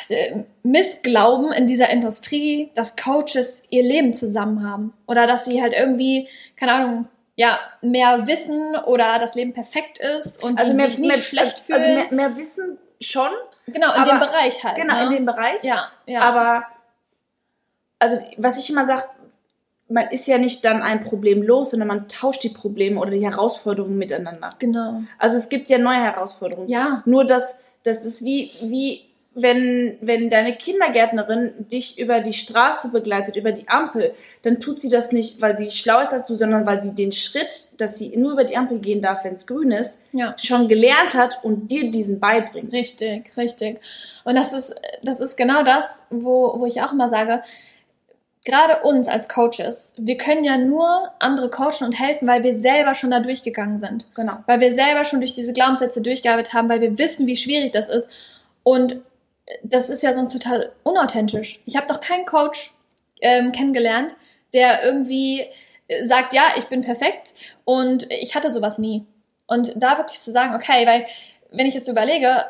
äh, Missglauben in dieser Industrie, dass Coaches ihr Leben zusammen haben. Oder dass sie halt irgendwie, keine Ahnung, ja, mehr wissen oder das Leben perfekt ist und Also die mehr, sich nicht mehr, schlecht fühlen. also mehr, mehr Wissen schon, genau, in aber- dem Bereich halt. genau, ne? in dem Bereich. Ja, ja. Aber, also, was ich immer sage, man ist ja nicht dann ein Problem los, sondern man tauscht die Probleme oder die Herausforderungen miteinander. genau. Also es gibt ja neue Herausforderungen. Ja. Nur, dass das ist wie, wie wenn, wenn deine Kindergärtnerin dich über die Straße begleitet, über die Ampel, dann tut sie das nicht, weil sie schlau ist dazu, sondern weil sie den Schritt, dass sie nur über die Ampel gehen darf, wenn es grün ist, Ja. schon gelernt hat und dir diesen beibringt. Richtig, richtig. Und das ist, das ist genau das, wo, wo ich auch immer sage, gerade uns als Coaches, wir können ja nur andere coachen und helfen, weil wir selber schon da durchgegangen sind. Genau. Weil wir selber schon durch diese Glaubenssätze durchgearbeitet haben, weil wir wissen, wie schwierig das ist. Und das ist ja sonst total unauthentisch. Ich habe noch keinen Coach ähm, kennengelernt, der irgendwie äh, sagt, ja, ich bin perfekt und ich hatte sowas nie. Und da wirklich zu sagen, okay, weil wenn ich jetzt überlege,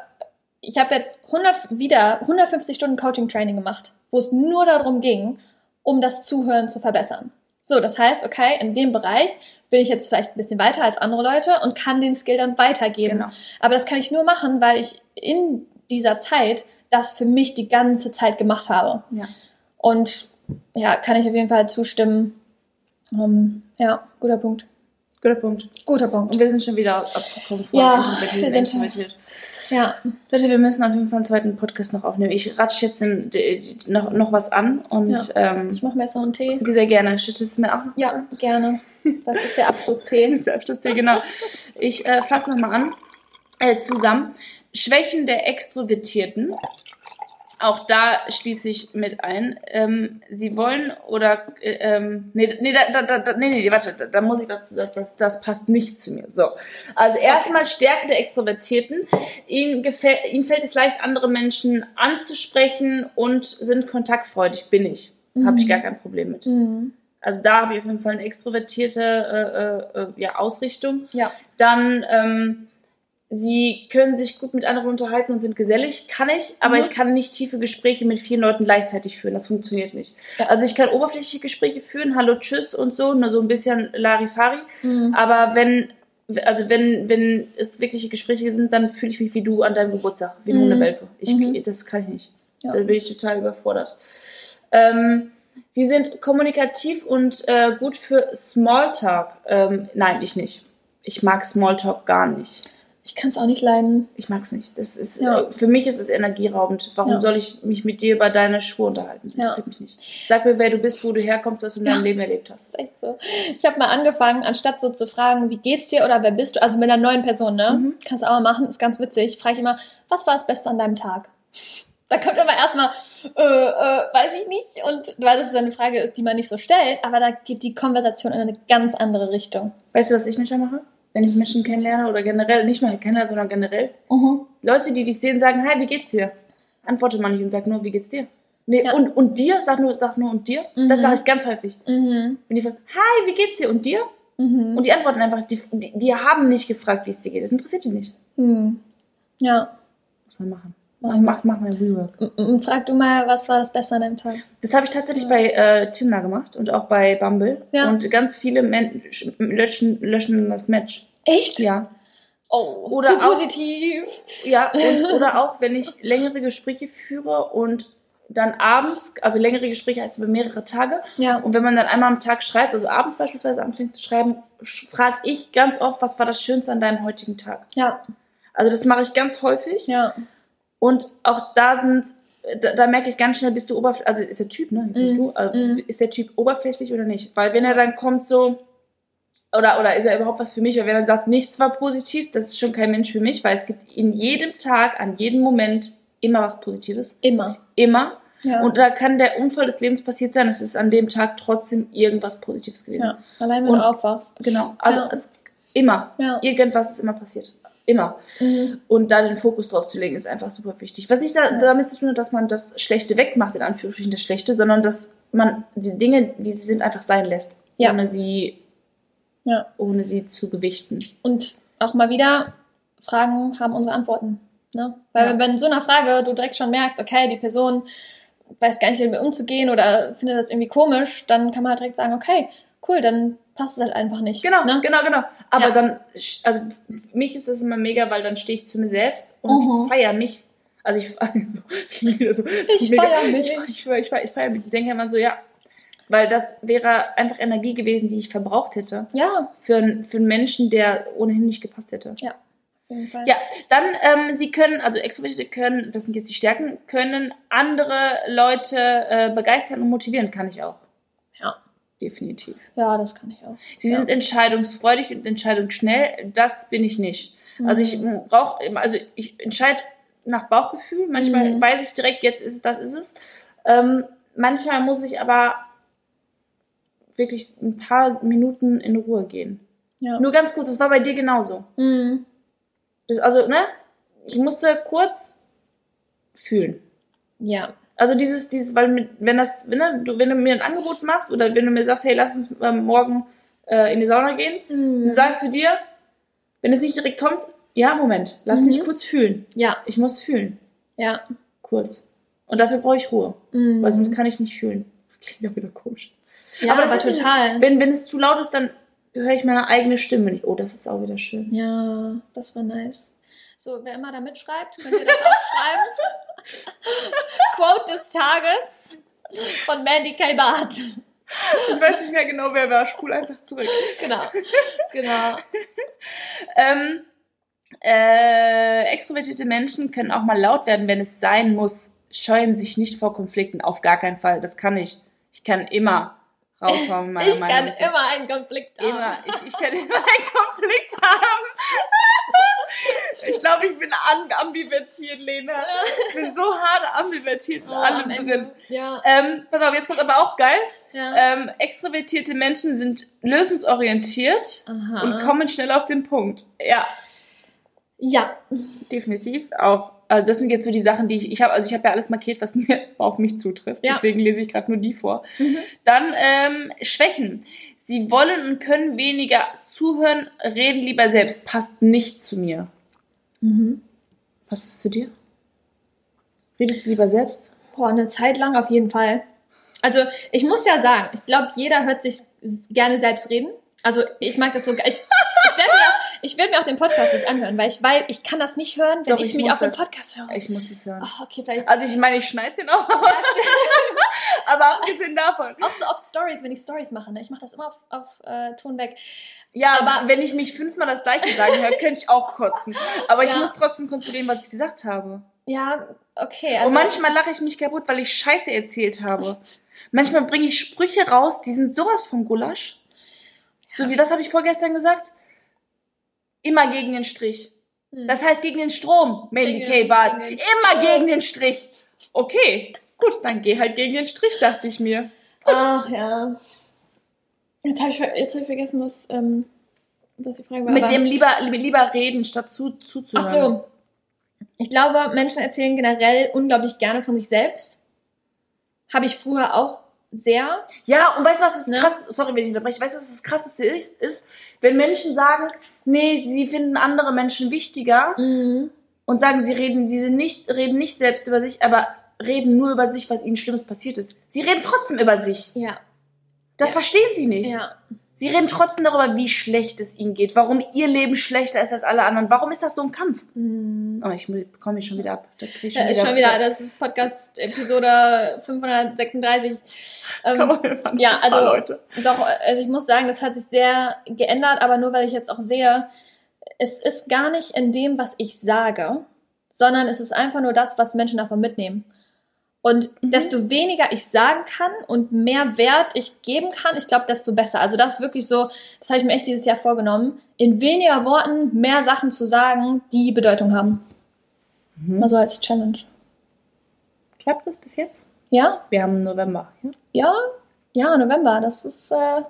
ich habe jetzt 100, wieder 150 Stunden Coaching-Training gemacht, wo es nur darum ging, um das Zuhören zu verbessern. So, das heißt, okay, in dem Bereich bin ich jetzt vielleicht ein bisschen weiter als andere Leute und kann den Skill dann weitergeben. Genau. Aber das kann ich nur machen, weil ich in dieser Zeit das für mich die ganze Zeit gemacht habe. Ja. Und ja, kann ich auf jeden Fall zustimmen. Ähm, ja, guter Punkt. Guter Punkt. Guter Punkt. Und wir sind schon wieder abgekommen von Ja, wir sind schon-. Ja, Leute, wir müssen auf jeden Fall einen zweiten Podcast noch aufnehmen. Ich ratsche jetzt den, die, die, noch, noch was an und ähm, ich mache mir jetzt noch einen Tee. sehr gerne. Schüttest du mir auch noch Ja, an? gerne. Das ist der Abschlusstee. Das ist der Abschlusstee, genau. Ich äh, fasse nochmal an. Äh, zusammen. Schwächen der Extrovertierten. Auch da schließe ich mit ein. Ähm, sie wollen oder äh, ähm, nee, nee, da, da, da, nee, nee, warte, da, da muss ich dazu sagen, das, das passt nicht zu mir. So. Also erstmal Stärke der Extrovertierten. Ihnen, gefällt, ihnen fällt es leicht, andere Menschen anzusprechen und sind kontaktfreudig, bin ich. Habe ich gar kein Problem mit. Mhm. Also da habe ich auf jeden Fall eine extrovertierte äh, äh, äh, ja, Ausrichtung. Ja. Dann, ähm, sie können sich gut mit anderen unterhalten und sind gesellig. Kann ich, aber Mhm. ich kann nicht tiefe Gespräche mit vielen Leuten gleichzeitig führen. Das funktioniert nicht. Ja. Also ich kann oberflächliche Gespräche führen, hallo, tschüss und so, nur so ein bisschen Larifari. Mhm. Aber wenn, also wenn, wenn es wirkliche Gespräche sind, dann fühle ich mich wie du an deinem Geburtstag, wie Mhm. Hundewelpe. Ich, Mhm. Das kann ich nicht. Ja. Da bin ich total überfordert. Ähm, sie sind kommunikativ und äh, gut für Smalltalk. Ähm, nein, ich nicht. Ich mag Smalltalk gar nicht. Ich kann es auch nicht leiden. Ich mag's nicht. Das ist Ja. äh, für mich ist es energieraubend. Warum Ja. soll ich mich mit dir über deine Schuhe unterhalten? Ja. Interessiert mich nicht. Sag mir, wer du bist, wo du herkommst, was du in deinem. Leben erlebt hast. Das ist echt so. Ich habe mal angefangen, anstatt so zu fragen, wie geht's dir oder wer bist du, also mit einer neuen Person, ne? Mhm. Kannst du auch mal machen, ist ganz witzig. Frage ich immer, was war das Beste an deinem Tag? Da kommt aber erstmal, äh, äh, weiß ich nicht. Und weil das eine Frage ist, die man nicht so stellt, aber da geht die Konversation in eine ganz andere Richtung. Weißt du, was ich manchmal mache? Wenn ich Menschen kennenlerne oder generell, nicht nur kennenlerne, sondern generell. Mhm. Leute, die dich sehen, sagen, hi, wie geht's dir? Antworte man nicht und sag nur, wie geht's dir? Nee, Ja. und, und dir? Sag nur, sag nur, und dir? Mhm. Das sage ich ganz häufig. Mhm. Wenn die fragen, hi, wie geht's dir? Und dir? Mhm. Und die antworten einfach, die, die, die haben nicht gefragt, wie es dir geht. Das interessiert die nicht. Mhm. Ja. Soll man machen? Mach, mach, mal Rework. Frag du mal, was war das Beste an deinem Tag? Das habe ich tatsächlich bei äh, Tinder gemacht und auch bei Bumble. Ja. Und ganz viele Men löschen, löschen das Match. Echt? Ja. Oh, Oder zu auch- positiv. Ja, und, oder auch, wenn ich längere Gespräche führe und dann abends, also längere Gespräche heißt über mehrere Tage, Ja. und wenn man dann einmal am Tag schreibt, also abends beispielsweise anfängt zu schreiben, frage ich ganz oft, was war das Schönste an deinem heutigen Tag? Ja. Also das mache ich ganz häufig. Ja. Und auch da sind, da, da merke ich ganz schnell, bist du oberflächlich, also ist der Typ, ne? Mhm. du, also Mhm. ist der Typ oberflächlich oder nicht? Weil wenn er dann kommt so, oder, oder ist er überhaupt was für mich? Weil wenn er sagt, nichts war positiv, das ist schon kein Mensch für mich, weil es gibt in jedem Tag, an jedem Moment immer was Positives. Immer. Immer. Ja. Und da kann der Unfall des Lebens passiert sein, es ist an dem Tag trotzdem irgendwas Positives gewesen. ja. Allein wenn Und- du aufwachst. Genau. Also Ja. es, immer. Ja. Irgendwas ist immer passiert. Immer. Mhm. Und da den Fokus drauf zu legen, ist einfach super wichtig. Was nicht da, Ja. damit zu tun hat, dass man das Schlechte wegmacht, in Anführungsstrichen das Schlechte, sondern dass man die Dinge, wie sie sind, einfach sein lässt. Ja. Ohne sie, Ja. ohne sie zu gewichten. Und auch mal wieder, Fragen haben unsere Antworten. Ne? Weil Ja. wenn so einer Frage du direkt schon merkst, okay, die Person weiß gar nicht, damit umzugehen oder findet das irgendwie komisch, dann kann man halt direkt sagen, okay, cool, dann passt es halt einfach nicht. Genau, Ne? genau, genau. Aber Ja. dann, also mich ist das immer mega, weil dann stehe ich zu mir selbst und Mhm. feiere mich. Also ich, also, wieder so, Ich feier mich. Ich, ich, ich, ich feiere mich. Ich denke immer so, ja, weil das wäre einfach Energie gewesen, die ich verbraucht hätte. Ja, Für, einen- für einen Menschen, der ohnehin nicht gepasst hätte. Fall. Ja, dann, ähm, sie können, also Extrovertierte können, das sind jetzt die Stärken, können andere Leute äh, begeistern und motivieren, kann ich auch. Definitiv. Ja, das kann ich auch. Sie Ja. sind entscheidungsfreudig und entscheidungsschnell, das bin ich nicht. Also ich Mhm. brauche, also ich entscheide nach Bauchgefühl, manchmal Mhm. weiß ich direkt, jetzt ist es, das ist es. Ähm, manchmal muss ich aber wirklich ein paar Minuten in Ruhe gehen. Ja. Nur ganz kurz, das war bei dir genauso. Mhm. Das, also, ne? Ich musste kurz fühlen. Ja. Also dieses, dieses, weil mit, wenn das, wenn du, wenn du mir ein Angebot machst oder wenn du mir sagst, hey, lass uns ähm, morgen äh, in die Sauna gehen, Mhm. dann sagst du dir, wenn es nicht direkt kommt, ja, Moment, lass Mhm. mich kurz fühlen. Ja. Ich muss fühlen. Ja. Kurz. Und dafür brauche ich Ruhe. Mhm. Weil sonst kann ich nicht fühlen. Klingt auch wieder komisch. ja, aber aber, das ist total. Es, wenn, wenn es zu laut ist, dann höre ich meine eigene Stimme nicht. Oh, das ist auch wieder schön. Ja, das war nice. So, wer immer da mitschreibt, könnt ihr das aufschreiben. Quote des Tages von Mandy K. Barth. Ich weiß nicht mehr genau, wer war. Spul einfach zurück. Genau. Genau. Ähm, äh, extrovertierte Menschen können auch mal laut werden, wenn es sein muss. Scheuen sich nicht vor Konflikten. Auf gar keinen Fall. Das kann ich. Ich kann immer raushauen, meiner Ich Meinung kann immer einen Konflikt haben. Immer. Ich, ich kann immer einen Konflikt haben. Ich glaube, ich bin ambivertiert, Lena. Ich bin so hart ambivertiert in Oh, allem drin. Ja. Ähm, pass auf, jetzt kommt aber auch geil. ja. Ähm, extrovertierte Menschen sind lösungsorientiert Aha. und kommen schnell auf den Punkt. Ja, ja. definitiv auch. Also das sind jetzt so die Sachen, die ich, ich habe, also ich habe ja alles markiert, was mir auf mich zutrifft. Ja. Deswegen lese ich gerade nur die vor. Mhm. Dann ähm, Schwächen. Sie wollen und können weniger zuhören, reden lieber selbst. Passt nicht zu mir. Mhm. Passt es zu dir? Redest du lieber selbst? Boah, eine Zeit lang auf jeden Fall. Also, ich muss ja sagen, ich glaube, jeder hört sich gerne selbst reden. Also, ich mag das so. Ich, ich werde mir, ich werd mir auch den Podcast nicht anhören, weil ich weiß, ich kann das nicht hören, wenn Doch, ich, ich mich auf den das. Podcast höre. Ich muss es hören. Oh, okay, vielleicht. Also ich meine, ich schneide den auch, Ja, aber abgesehen davon. auch so auf Stories, wenn ich Stories mache. Ne? Ich mache das immer auf, auf äh, Ton weg. Ja, aber wenn ich mich fünfmal das gleiche sagen höre, könnte ich auch kotzen. Aber ich Ja. muss trotzdem kontrollieren, was ich gesagt habe. Ja, okay. Also, Und manchmal lache ich mich kaputt, weil ich Scheiße erzählt habe. Manchmal bringe ich Sprüche raus, die sind sowas von Gulasch. So wie, was habe ich vorgestern gesagt? Immer gegen den Strich. Hm. Das heißt gegen den Strom, Mandy Gegen- K. Bart. Immer gegen den Strich. Okay, gut, dann geh halt gegen den Strich, dachte ich mir. Ach ja. Jetzt habe ich, jetzt hab ich vergessen, was, ähm, was die Frage war. Mit dem lieber, lieber reden, statt zu, Ach zuzuhören. so. Ich glaube, Menschen erzählen generell unglaublich gerne von sich selbst. Habe ich früher auch sehr. Ja, und weißt du, was das Ne? krass, sorry, wenn ich unterbreche, weißt du, was das krasseste ist, ist, wenn Menschen sagen, nee, sie finden andere Menschen wichtiger Mhm. und sagen, sie reden, sie sind nicht, reden nicht selbst über sich, aber reden nur über sich, was ihnen Schlimmes passiert ist. Sie reden trotzdem über sich. Ja. Das Ja. verstehen sie nicht. Ja. Sie reden trotzdem darüber, wie schlecht es ihnen geht, warum ihr Leben schlechter ist als alle anderen. Warum ist das so ein Kampf? Oh, ich bekomme mich schon wieder ab. Da krieg ich Da ist schon wieder, das ist Podcast Episode 536. Das Ähm, kann ja, also Leute. doch, also ich muss sagen, das hat sich sehr geändert, aber nur weil ich jetzt auch sehe, es ist gar nicht in dem, was ich sage, sondern es ist einfach nur das, was Menschen davon mitnehmen. Und Mhm. desto weniger ich sagen kann und mehr Wert ich geben kann, ich glaube, desto besser. Also das ist wirklich so, das habe ich mir echt dieses Jahr vorgenommen, in weniger Worten mehr Sachen zu sagen, die Bedeutung haben. Mhm. Also als Challenge. Klappt das bis jetzt? Ja, Wir haben November. Ja? ja, ja, November, das ist, äh,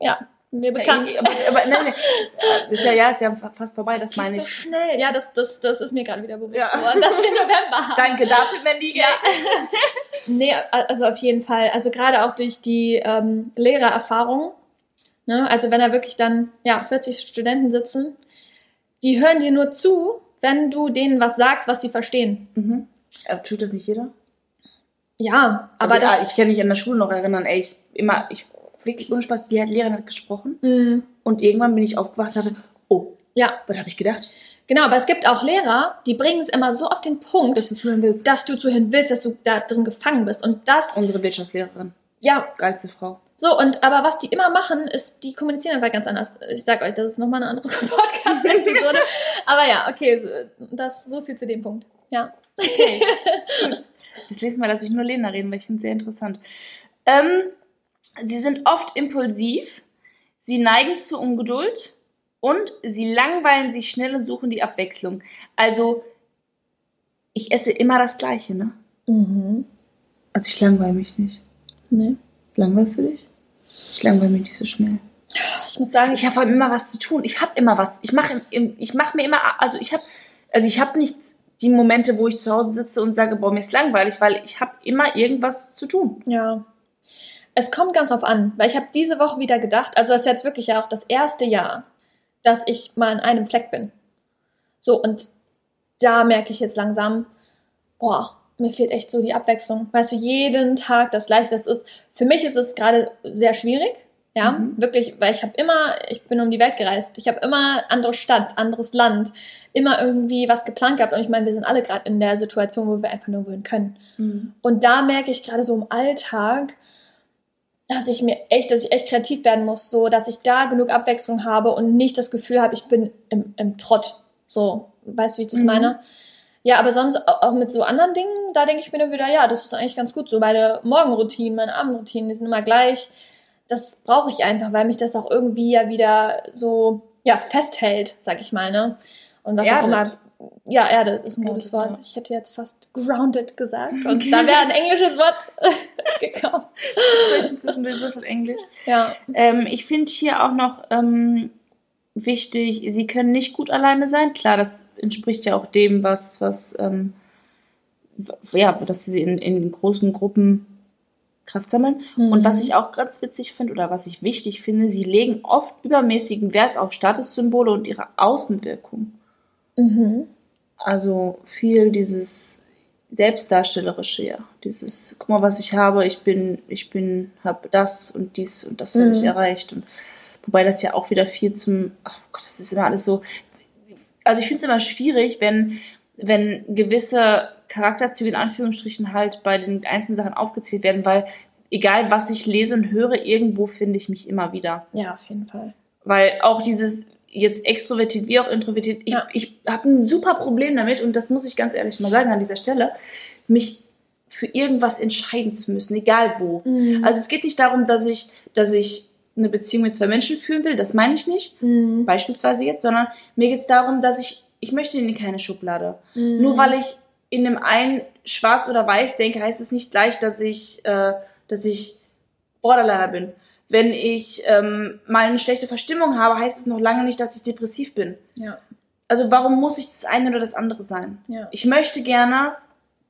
ja, mir bekannt. Aber, aber nein, nein. Ist ja, ja, ist ja fast vorbei, das, geht meine so ich. schnell. Ja, das, das, das ist mir gerade wieder bewusst Ja. geworden, dass wir November haben. Danke dafür, Mandy. Ja. Nee, also auf jeden Fall. Also gerade auch durch die ähm, Lehrererfahrung. Ne? Also wenn da wirklich dann ja 40 Studenten sitzen, die hören dir nur zu, wenn du denen was sagst, was sie verstehen. Mhm. Aber tut das nicht jeder? Ja, aber also, ja, das. ich kann mich an der Schule noch erinnern, ey, ich immer, ich wirklich ohne Spaß, die Lehrerin hat gesprochen Mm, und irgendwann bin ich aufgewacht und dachte, oh, ja, was habe ich gedacht? genau. Aber es gibt auch Lehrer, die bringen es immer so auf den Punkt, Dass du zuhören willst. dass du zuhören willst, dass du da drin gefangen bist. Und das, Unsere Wirtschaftslehrerin, ja, geilste Frau. So, und aber was die immer machen, ist, die kommunizieren einfach ganz anders. Ich sag euch, das ist nochmal eine andere Podcast-Episode. aber ja, okay, so, das so viel zu dem Punkt. Ja. Okay, gut. Das nächste Mal lasse ich nur Lena reden, weil ich finde es sehr interessant. Ähm, sie sind oft impulsiv, sie neigen zu Ungeduld und sie langweilen sich schnell und suchen die Abwechslung. Also, ich esse immer das Gleiche, ne? Mhm. Also, ich langweile mich nicht. Nee. Langweilst du dich? Ich langweile mich nicht so schnell. Ich muss sagen, Ich habe vor allem immer was zu tun. Ich habe immer was. Ich mache ich mach mir immer, also ich habe, also ich habe nicht die Momente, wo ich zu Hause sitze und sage, boah, mir ist langweilig, weil ich habe immer irgendwas zu tun. ja. Es kommt ganz drauf an, weil ich habe diese Woche wieder gedacht, also das ist jetzt wirklich ja auch das erste Jahr, dass ich mal an einem Fleck bin. So, und da merke ich jetzt langsam, boah, mir fehlt echt so die Abwechslung. Weißt du, jeden Tag das gleiche. Das ist, für mich ist es gerade sehr schwierig. Ja, Mhm. wirklich, weil ich habe immer, ich bin um die Welt gereist. Ich habe immer andere Stadt, anderes Land, immer irgendwie was geplant gehabt. Und ich meine, wir sind alle gerade in der Situation, wo wir einfach nur wohin können. Und da merke ich gerade so im Alltag, dass ich mir echt, dass ich echt kreativ werden muss, so, dass ich da genug Abwechslung habe und nicht das Gefühl habe, ich bin im, im Trott. So, weißt du, wie ich das Mhm. meine? Ja, aber sonst au- auch mit so anderen Dingen, da denke ich mir dann wieder, ja, das ist eigentlich ganz gut. So meine Morgenroutinen, meine Abendroutinen, die sind immer gleich. Das brauche ich einfach, weil mich das auch irgendwie ja wieder so, ja, festhält, sag ich mal, ne? Und was auch Erdet. immer. Ja, Erde ist ein gutes Wort. Ich hätte jetzt fast grounded gesagt. Und da wäre ein englisches Wort gekommen. Zwischendurch so viel Englisch. Ja. Ähm, ich finde hier auch noch ähm, wichtig, sie können nicht gut alleine sein. Klar, das entspricht ja auch dem, was, was ähm, ja, dass sie in, in großen Gruppen Kraft sammeln. Mhm. Und was ich auch ganz witzig finde oder was ich wichtig finde, sie legen oft übermäßigen Wert auf Statussymbole und ihre Außenwirkung. Mhm. Also viel dieses Selbstdarstellerische, ja. Dieses, guck mal, was ich habe, ich bin, ich bin, habe das und dies und das habe Mhm. ich erreicht. Und wobei das ja auch wieder viel zum, ach Gott, das ist immer alles so. Also ich finde es immer schwierig, wenn, wenn gewisse Charakterzüge in Anführungsstrichen halt bei den einzelnen Sachen aufgezählt werden, weil egal was ich lese und höre, irgendwo finde ich mich immer wieder. Ja, auf jeden Fall. Weil auch dieses jetzt extrovertiert wie auch introvertiert, ich, Ja. ich habe ein super Problem damit und das muss ich ganz ehrlich mal sagen an dieser Stelle, mich für irgendwas entscheiden zu müssen, egal wo. Mhm. Also es geht nicht darum, dass ich, dass ich eine Beziehung mit zwei Menschen führen will, das meine ich nicht, Mhm. beispielsweise jetzt, sondern mir geht es darum, dass ich, ich möchte in keine Schublade. Mhm. Nur weil ich in dem einen schwarz oder weiß denke, heißt es nicht gleich, dass ich, äh, dass ich Borderliner bin. Wenn ich ähm, mal eine schlechte Verstimmung habe, heißt es noch lange nicht, dass ich depressiv bin. Ja, Also warum muss ich das eine oder das andere sein? ja. Ich möchte gerne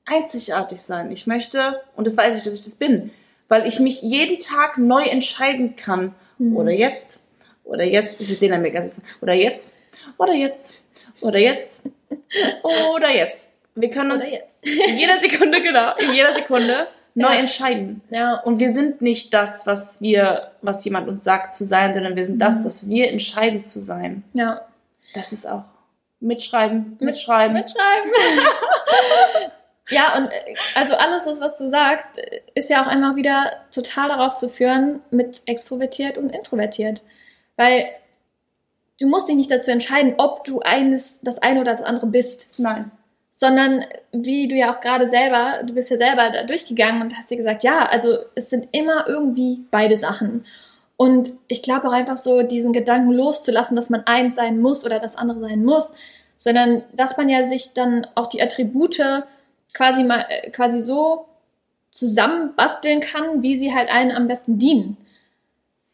einzigartig sein. Ich möchte, und das weiß ich, dass ich das bin, weil ich mich jeden Tag neu entscheiden kann. Mhm. Oder jetzt, oder jetzt, mir ganz, oder jetzt, oder jetzt, oder jetzt, oder jetzt. Wir können uns in jeder Sekunde, genau, in jeder Sekunde neu entscheiden. Ja. Und wir sind nicht das, was wir, was jemand uns sagt zu sein, sondern wir sind das, Mhm. was wir entscheiden zu sein. Ja. Das ist auch mitschreiben, Mit- mitschreiben. Mitschreiben. ja, und äh, also alles das, was du sagst, ist ja auch einmal wieder total darauf zu führen, mit extrovertiert und introvertiert. Weil du musst dich nicht dazu entscheiden, ob du eines, das eine oder das andere bist. Nein. Sondern wie du ja auch gerade selber, du bist ja selber da durchgegangen und hast dir gesagt, ja, also es sind immer irgendwie beide Sachen. Und ich glaube auch einfach so, diesen Gedanken loszulassen, dass man eins sein muss oder das andere sein muss, sondern dass man ja sich dann auch die Attribute quasi mal äh, quasi so zusammenbasteln kann, wie sie halt einen am besten dienen.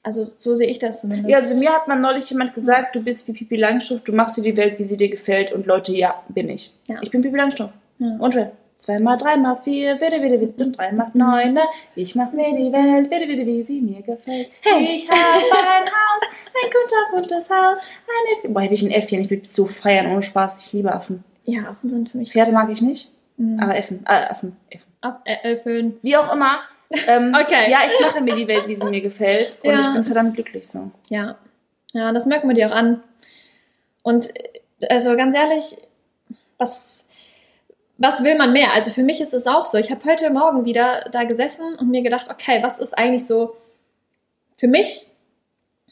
Also so sehe ich das zumindest. Ja, also mir hat mal neulich jemand gesagt, du bist wie Pipi Langstrumpf, du machst dir die Welt, wie sie dir gefällt. Und Leute, ja, bin ich. Ja. Ich bin Pipi Langstrumpf. Ja. Und wer? Zwei mal drei mal vier, wieder, wieder, wieder, und drei mal neun. ne? Ich mach mir die Welt, wieder, wieder, wie sie mir gefällt. Hey. Ich habe ein Haus, ein kunterbuntes Haus, ein Äffchen. Boah, hätte ich ein Äffchen, ich würde so feiern, ohne Spaß. Ich liebe Affen. ja, Affen sind ziemlich Pferde mag ich nicht, Mhm. aber Äffen, äh, Affen, Äffen. Äh, Äpfeln. Wie auch immer. Ähm, Okay. Ja, ich mache mir die Welt, wie sie mir gefällt. Und Ja. ich bin verdammt glücklich so. Ja, ja, das merken wir dir auch an. Und äh, also ganz ehrlich, was, was will man mehr? Also für mich ist es auch so. Ich habe heute Morgen wieder da gesessen und mir gedacht, okay, was ist eigentlich so für mich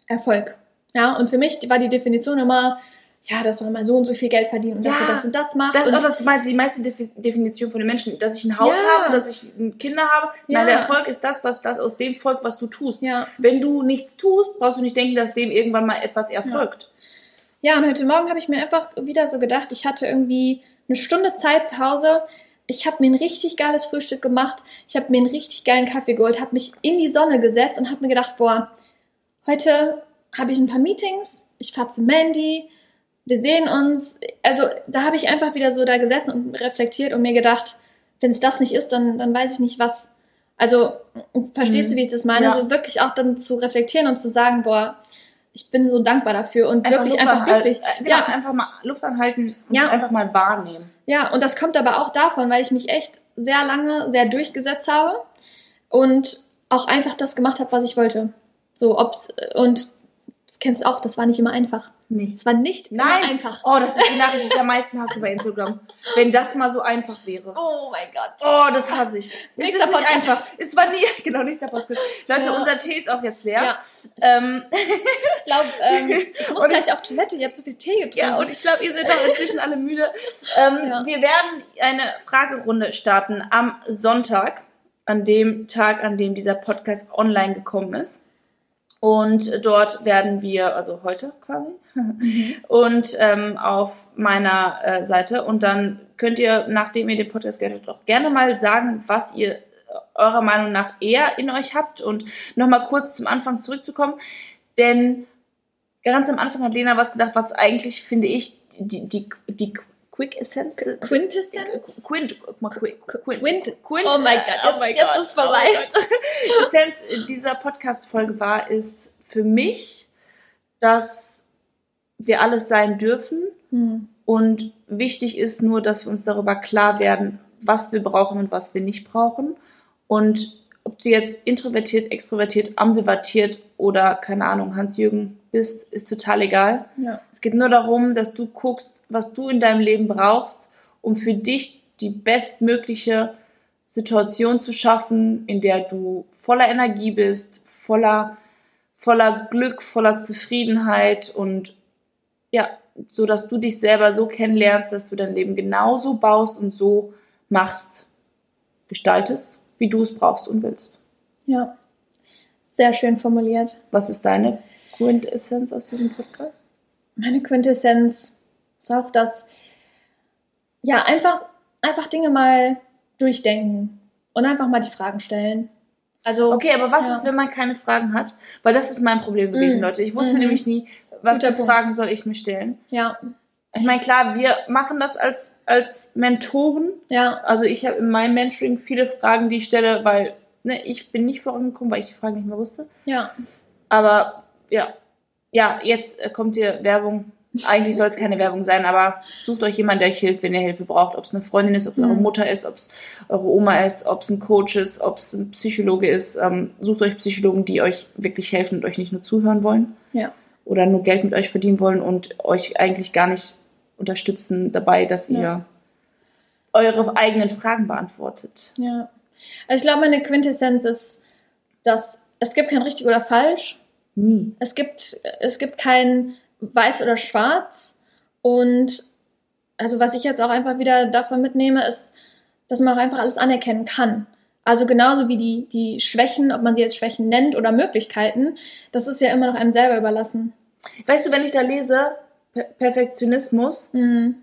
Erfolg? Ja, und für mich war die Definition immer, ja, dass man mal so und so viel Geld verdient und dass Ja, du das und das macht. Das ist auch das, die meiste Defi- Definition von den Menschen, dass ich ein Haus Ja. habe, dass ich Kinder habe. Ja. Nein, der Erfolg ist das, was das aus dem folgt, was du tust. ja. Wenn du nichts tust, brauchst du nicht denken, dass dem irgendwann mal etwas erfolgt. Ja, und heute Morgen habe ich mir einfach wieder so gedacht, ich hatte irgendwie eine Stunde Zeit zu Hause. Ich habe mir ein richtig geiles Frühstück gemacht. Ich habe mir einen richtig geilen Kaffee geholt, habe mich in die Sonne gesetzt und habe mir gedacht, boah, heute habe ich ein paar Meetings. Ich fahre zu Mandy. Wir sehen uns. Also da habe ich einfach wieder so da gesessen und reflektiert und mir gedacht, wenn es das nicht ist, dann, dann weiß ich nicht was. Also verstehst Mhm. du, wie ich das meine? Ja. So wirklich auch dann zu reflektieren und zu sagen, boah, ich bin so dankbar dafür und wirklich Luft einfach anhalten- glücklich. äh, Genau, Ja, einfach mal Luft anhalten und Ja. einfach mal wahrnehmen. ja, und das kommt aber auch davon, weil ich mich echt sehr lange sehr durchgesetzt habe und auch einfach das gemacht habe, was ich wollte. So, ob's, und das kennst du auch, das war nicht immer einfach. Nee. Es war nicht Nein. immer einfach. Oh, das ist die Nachricht, die ich am meisten hasse bei Instagram. Wenn das mal so einfach wäre. Oh mein Gott. Oh, das hasse ich. Es ist nicht Podcast. einfach. Es war nie, genau, nächster Podcast. Leute, Ja. unser Tee ist auch jetzt leer. Ja. Ähm, Ich glaube, ähm, ich muss Und gleich auf Toilette, ich habe so viel Tee getrunken. Ja, und ich glaube, ihr seid auch inzwischen alle müde. Ähm, Ja. Wir werden eine Fragerunde starten am Sonntag, an dem Tag, an dem dieser Podcast online gekommen ist. Und dort werden wir, also heute quasi, und ähm, auf meiner äh, Seite. Und dann könnt ihr, nachdem ihr den Podcast gehört habt, auch gerne mal sagen, was ihr äh, eurer Meinung nach eher in euch habt. Und nochmal kurz zum Anfang zurückzukommen. Denn ganz am Anfang hat Lena was gesagt, was eigentlich, finde ich, die, die, die Quick Essence. Quintessenz? Quint, guck mal, Quint, Quint, Quint. Quint, Oh mein Gott, jetzt- jetzt ist vorbei. Oh mein Gott. Essenz dieser Podcast-Folge war, ist für mich, dass wir alles sein dürfen Hm. und wichtig ist nur, dass wir uns darüber klar werden, was wir brauchen und was wir nicht brauchen. Und ob du jetzt introvertiert, extrovertiert, ambivertiert oder, keine Ahnung, Hans-Jürgen bist, ist total egal. Ja. Es geht nur darum, dass du guckst, was du in deinem Leben brauchst, um für dich die bestmögliche Situation zu schaffen, in der du voller Energie bist, voller, voller Glück, voller Zufriedenheit und ja, so dass du dich selber so kennenlernst, dass du dein Leben genauso baust und so machst, gestaltest, wie du es brauchst und willst. ja. Sehr schön formuliert. Was ist deine Quintessenz aus diesem Podcast? Meine Quintessenz ist auch das, ja, einfach, einfach Dinge mal durchdenken und einfach mal die Fragen stellen. Also, Okay, aber was Ja. ist, wenn man keine Fragen hat? Weil das ist mein Problem gewesen, Mhm. Leute. Ich wusste Mhm. nämlich nie, was Guter für Punkt. Fragen soll ich mir stellen. ja, Ich meine, klar, wir machen das als, als Mentoren. ja, Also ich habe in meinem Mentoring viele Fragen, die ich stelle, weil ne, ich bin nicht vorangekommen, weil ich die Fragen nicht mehr wusste. ja, Aber ja, ja, jetzt äh, kommt hier Werbung. eigentlich soll es keine Werbung sein, aber sucht euch jemanden, der euch hilft, wenn ihr Hilfe braucht. Ob es eine Freundin ist, ob es eure Mhm. Mutter ist, ob es eure Oma ist, ob es ein Coach ist, ob es ein Psychologe ist. Ähm, sucht euch Psychologen, die euch wirklich helfen und euch nicht nur zuhören wollen Ja. oder nur Geld mit euch verdienen wollen und euch eigentlich gar nicht unterstützen dabei, dass Ja. ihr eure eigenen Fragen beantwortet. Ja. Also ich glaube, meine Quintessenz ist, dass es gibt kein richtig oder falsch. Nie. Es gibt, es gibt kein weiß oder schwarz. Und also was ich jetzt auch einfach wieder davon mitnehme, ist, dass man auch einfach alles anerkennen kann. Also genauso wie die, die Schwächen, ob man sie jetzt Schwächen nennt oder Möglichkeiten, das ist ja immer noch einem selber überlassen. Weißt du, wenn ich da lese, Per- Perfektionismus, Mhm.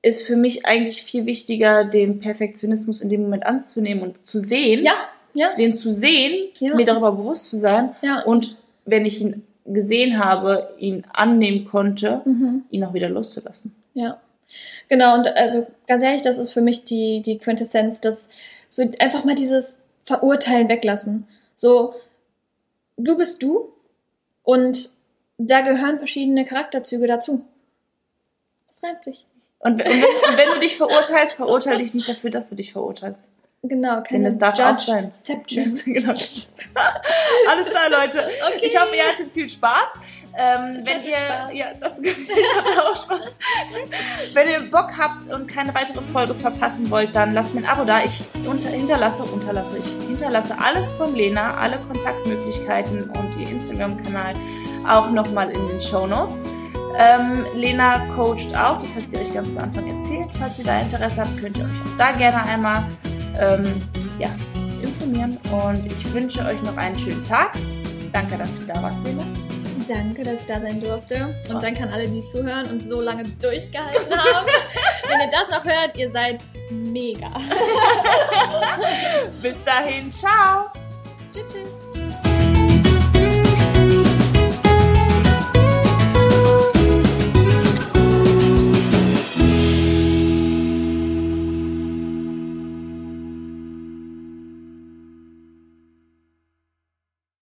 ist für mich eigentlich viel wichtiger, den Perfektionismus in dem Moment anzunehmen und zu sehen. Ja, ja, Den zu sehen, Ja. mir darüber bewusst zu sein. ja. Und wenn ich ihn gesehen habe, ihn annehmen konnte, Mhm. ihn auch wieder loszulassen. Ja, genau. Und also ganz ehrlich, das ist für mich die, die Quintessenz, dass so einfach mal dieses Verurteilen weglassen. So, du bist du und da gehören verschiedene Charakterzüge dazu. Das reimt sich. Und, wenn- und, wenn, und wenn du dich verurteilst, verurteile dich nicht dafür, dass du dich verurteilst. Genau, keine Denn das darf auch sein. Genau. Alles klar, Leute. Okay. Ich hoffe, ihr hattet viel Spaß. Ähm, wenn ihr, Spaß. ja, das ich hatte auch Spaß. wenn ihr Bock habt und keine weitere Folge verpassen wollt, dann lasst mir ein Abo da. Ich unter, hinterlasse, unterlasse, ich hinterlasse alles von Lena, alle Kontaktmöglichkeiten und ihr Instagram-Kanal auch nochmal in den Show Notes. Ähm, Lena coacht auch, das hat sie euch ganz zu Anfang erzählt. Falls ihr da Interesse habt, könnt ihr euch auch da gerne einmal ähm, ja, informieren. Und ich wünsche euch noch einen schönen Tag. Danke, dass du da warst, Lena. Danke, dass ich da sein durfte. Und danke an alle, die zuhören und so lange durchgehalten haben. Wenn ihr das noch hört, ihr seid mega. Bis dahin, ciao! Tschüss, tschüss.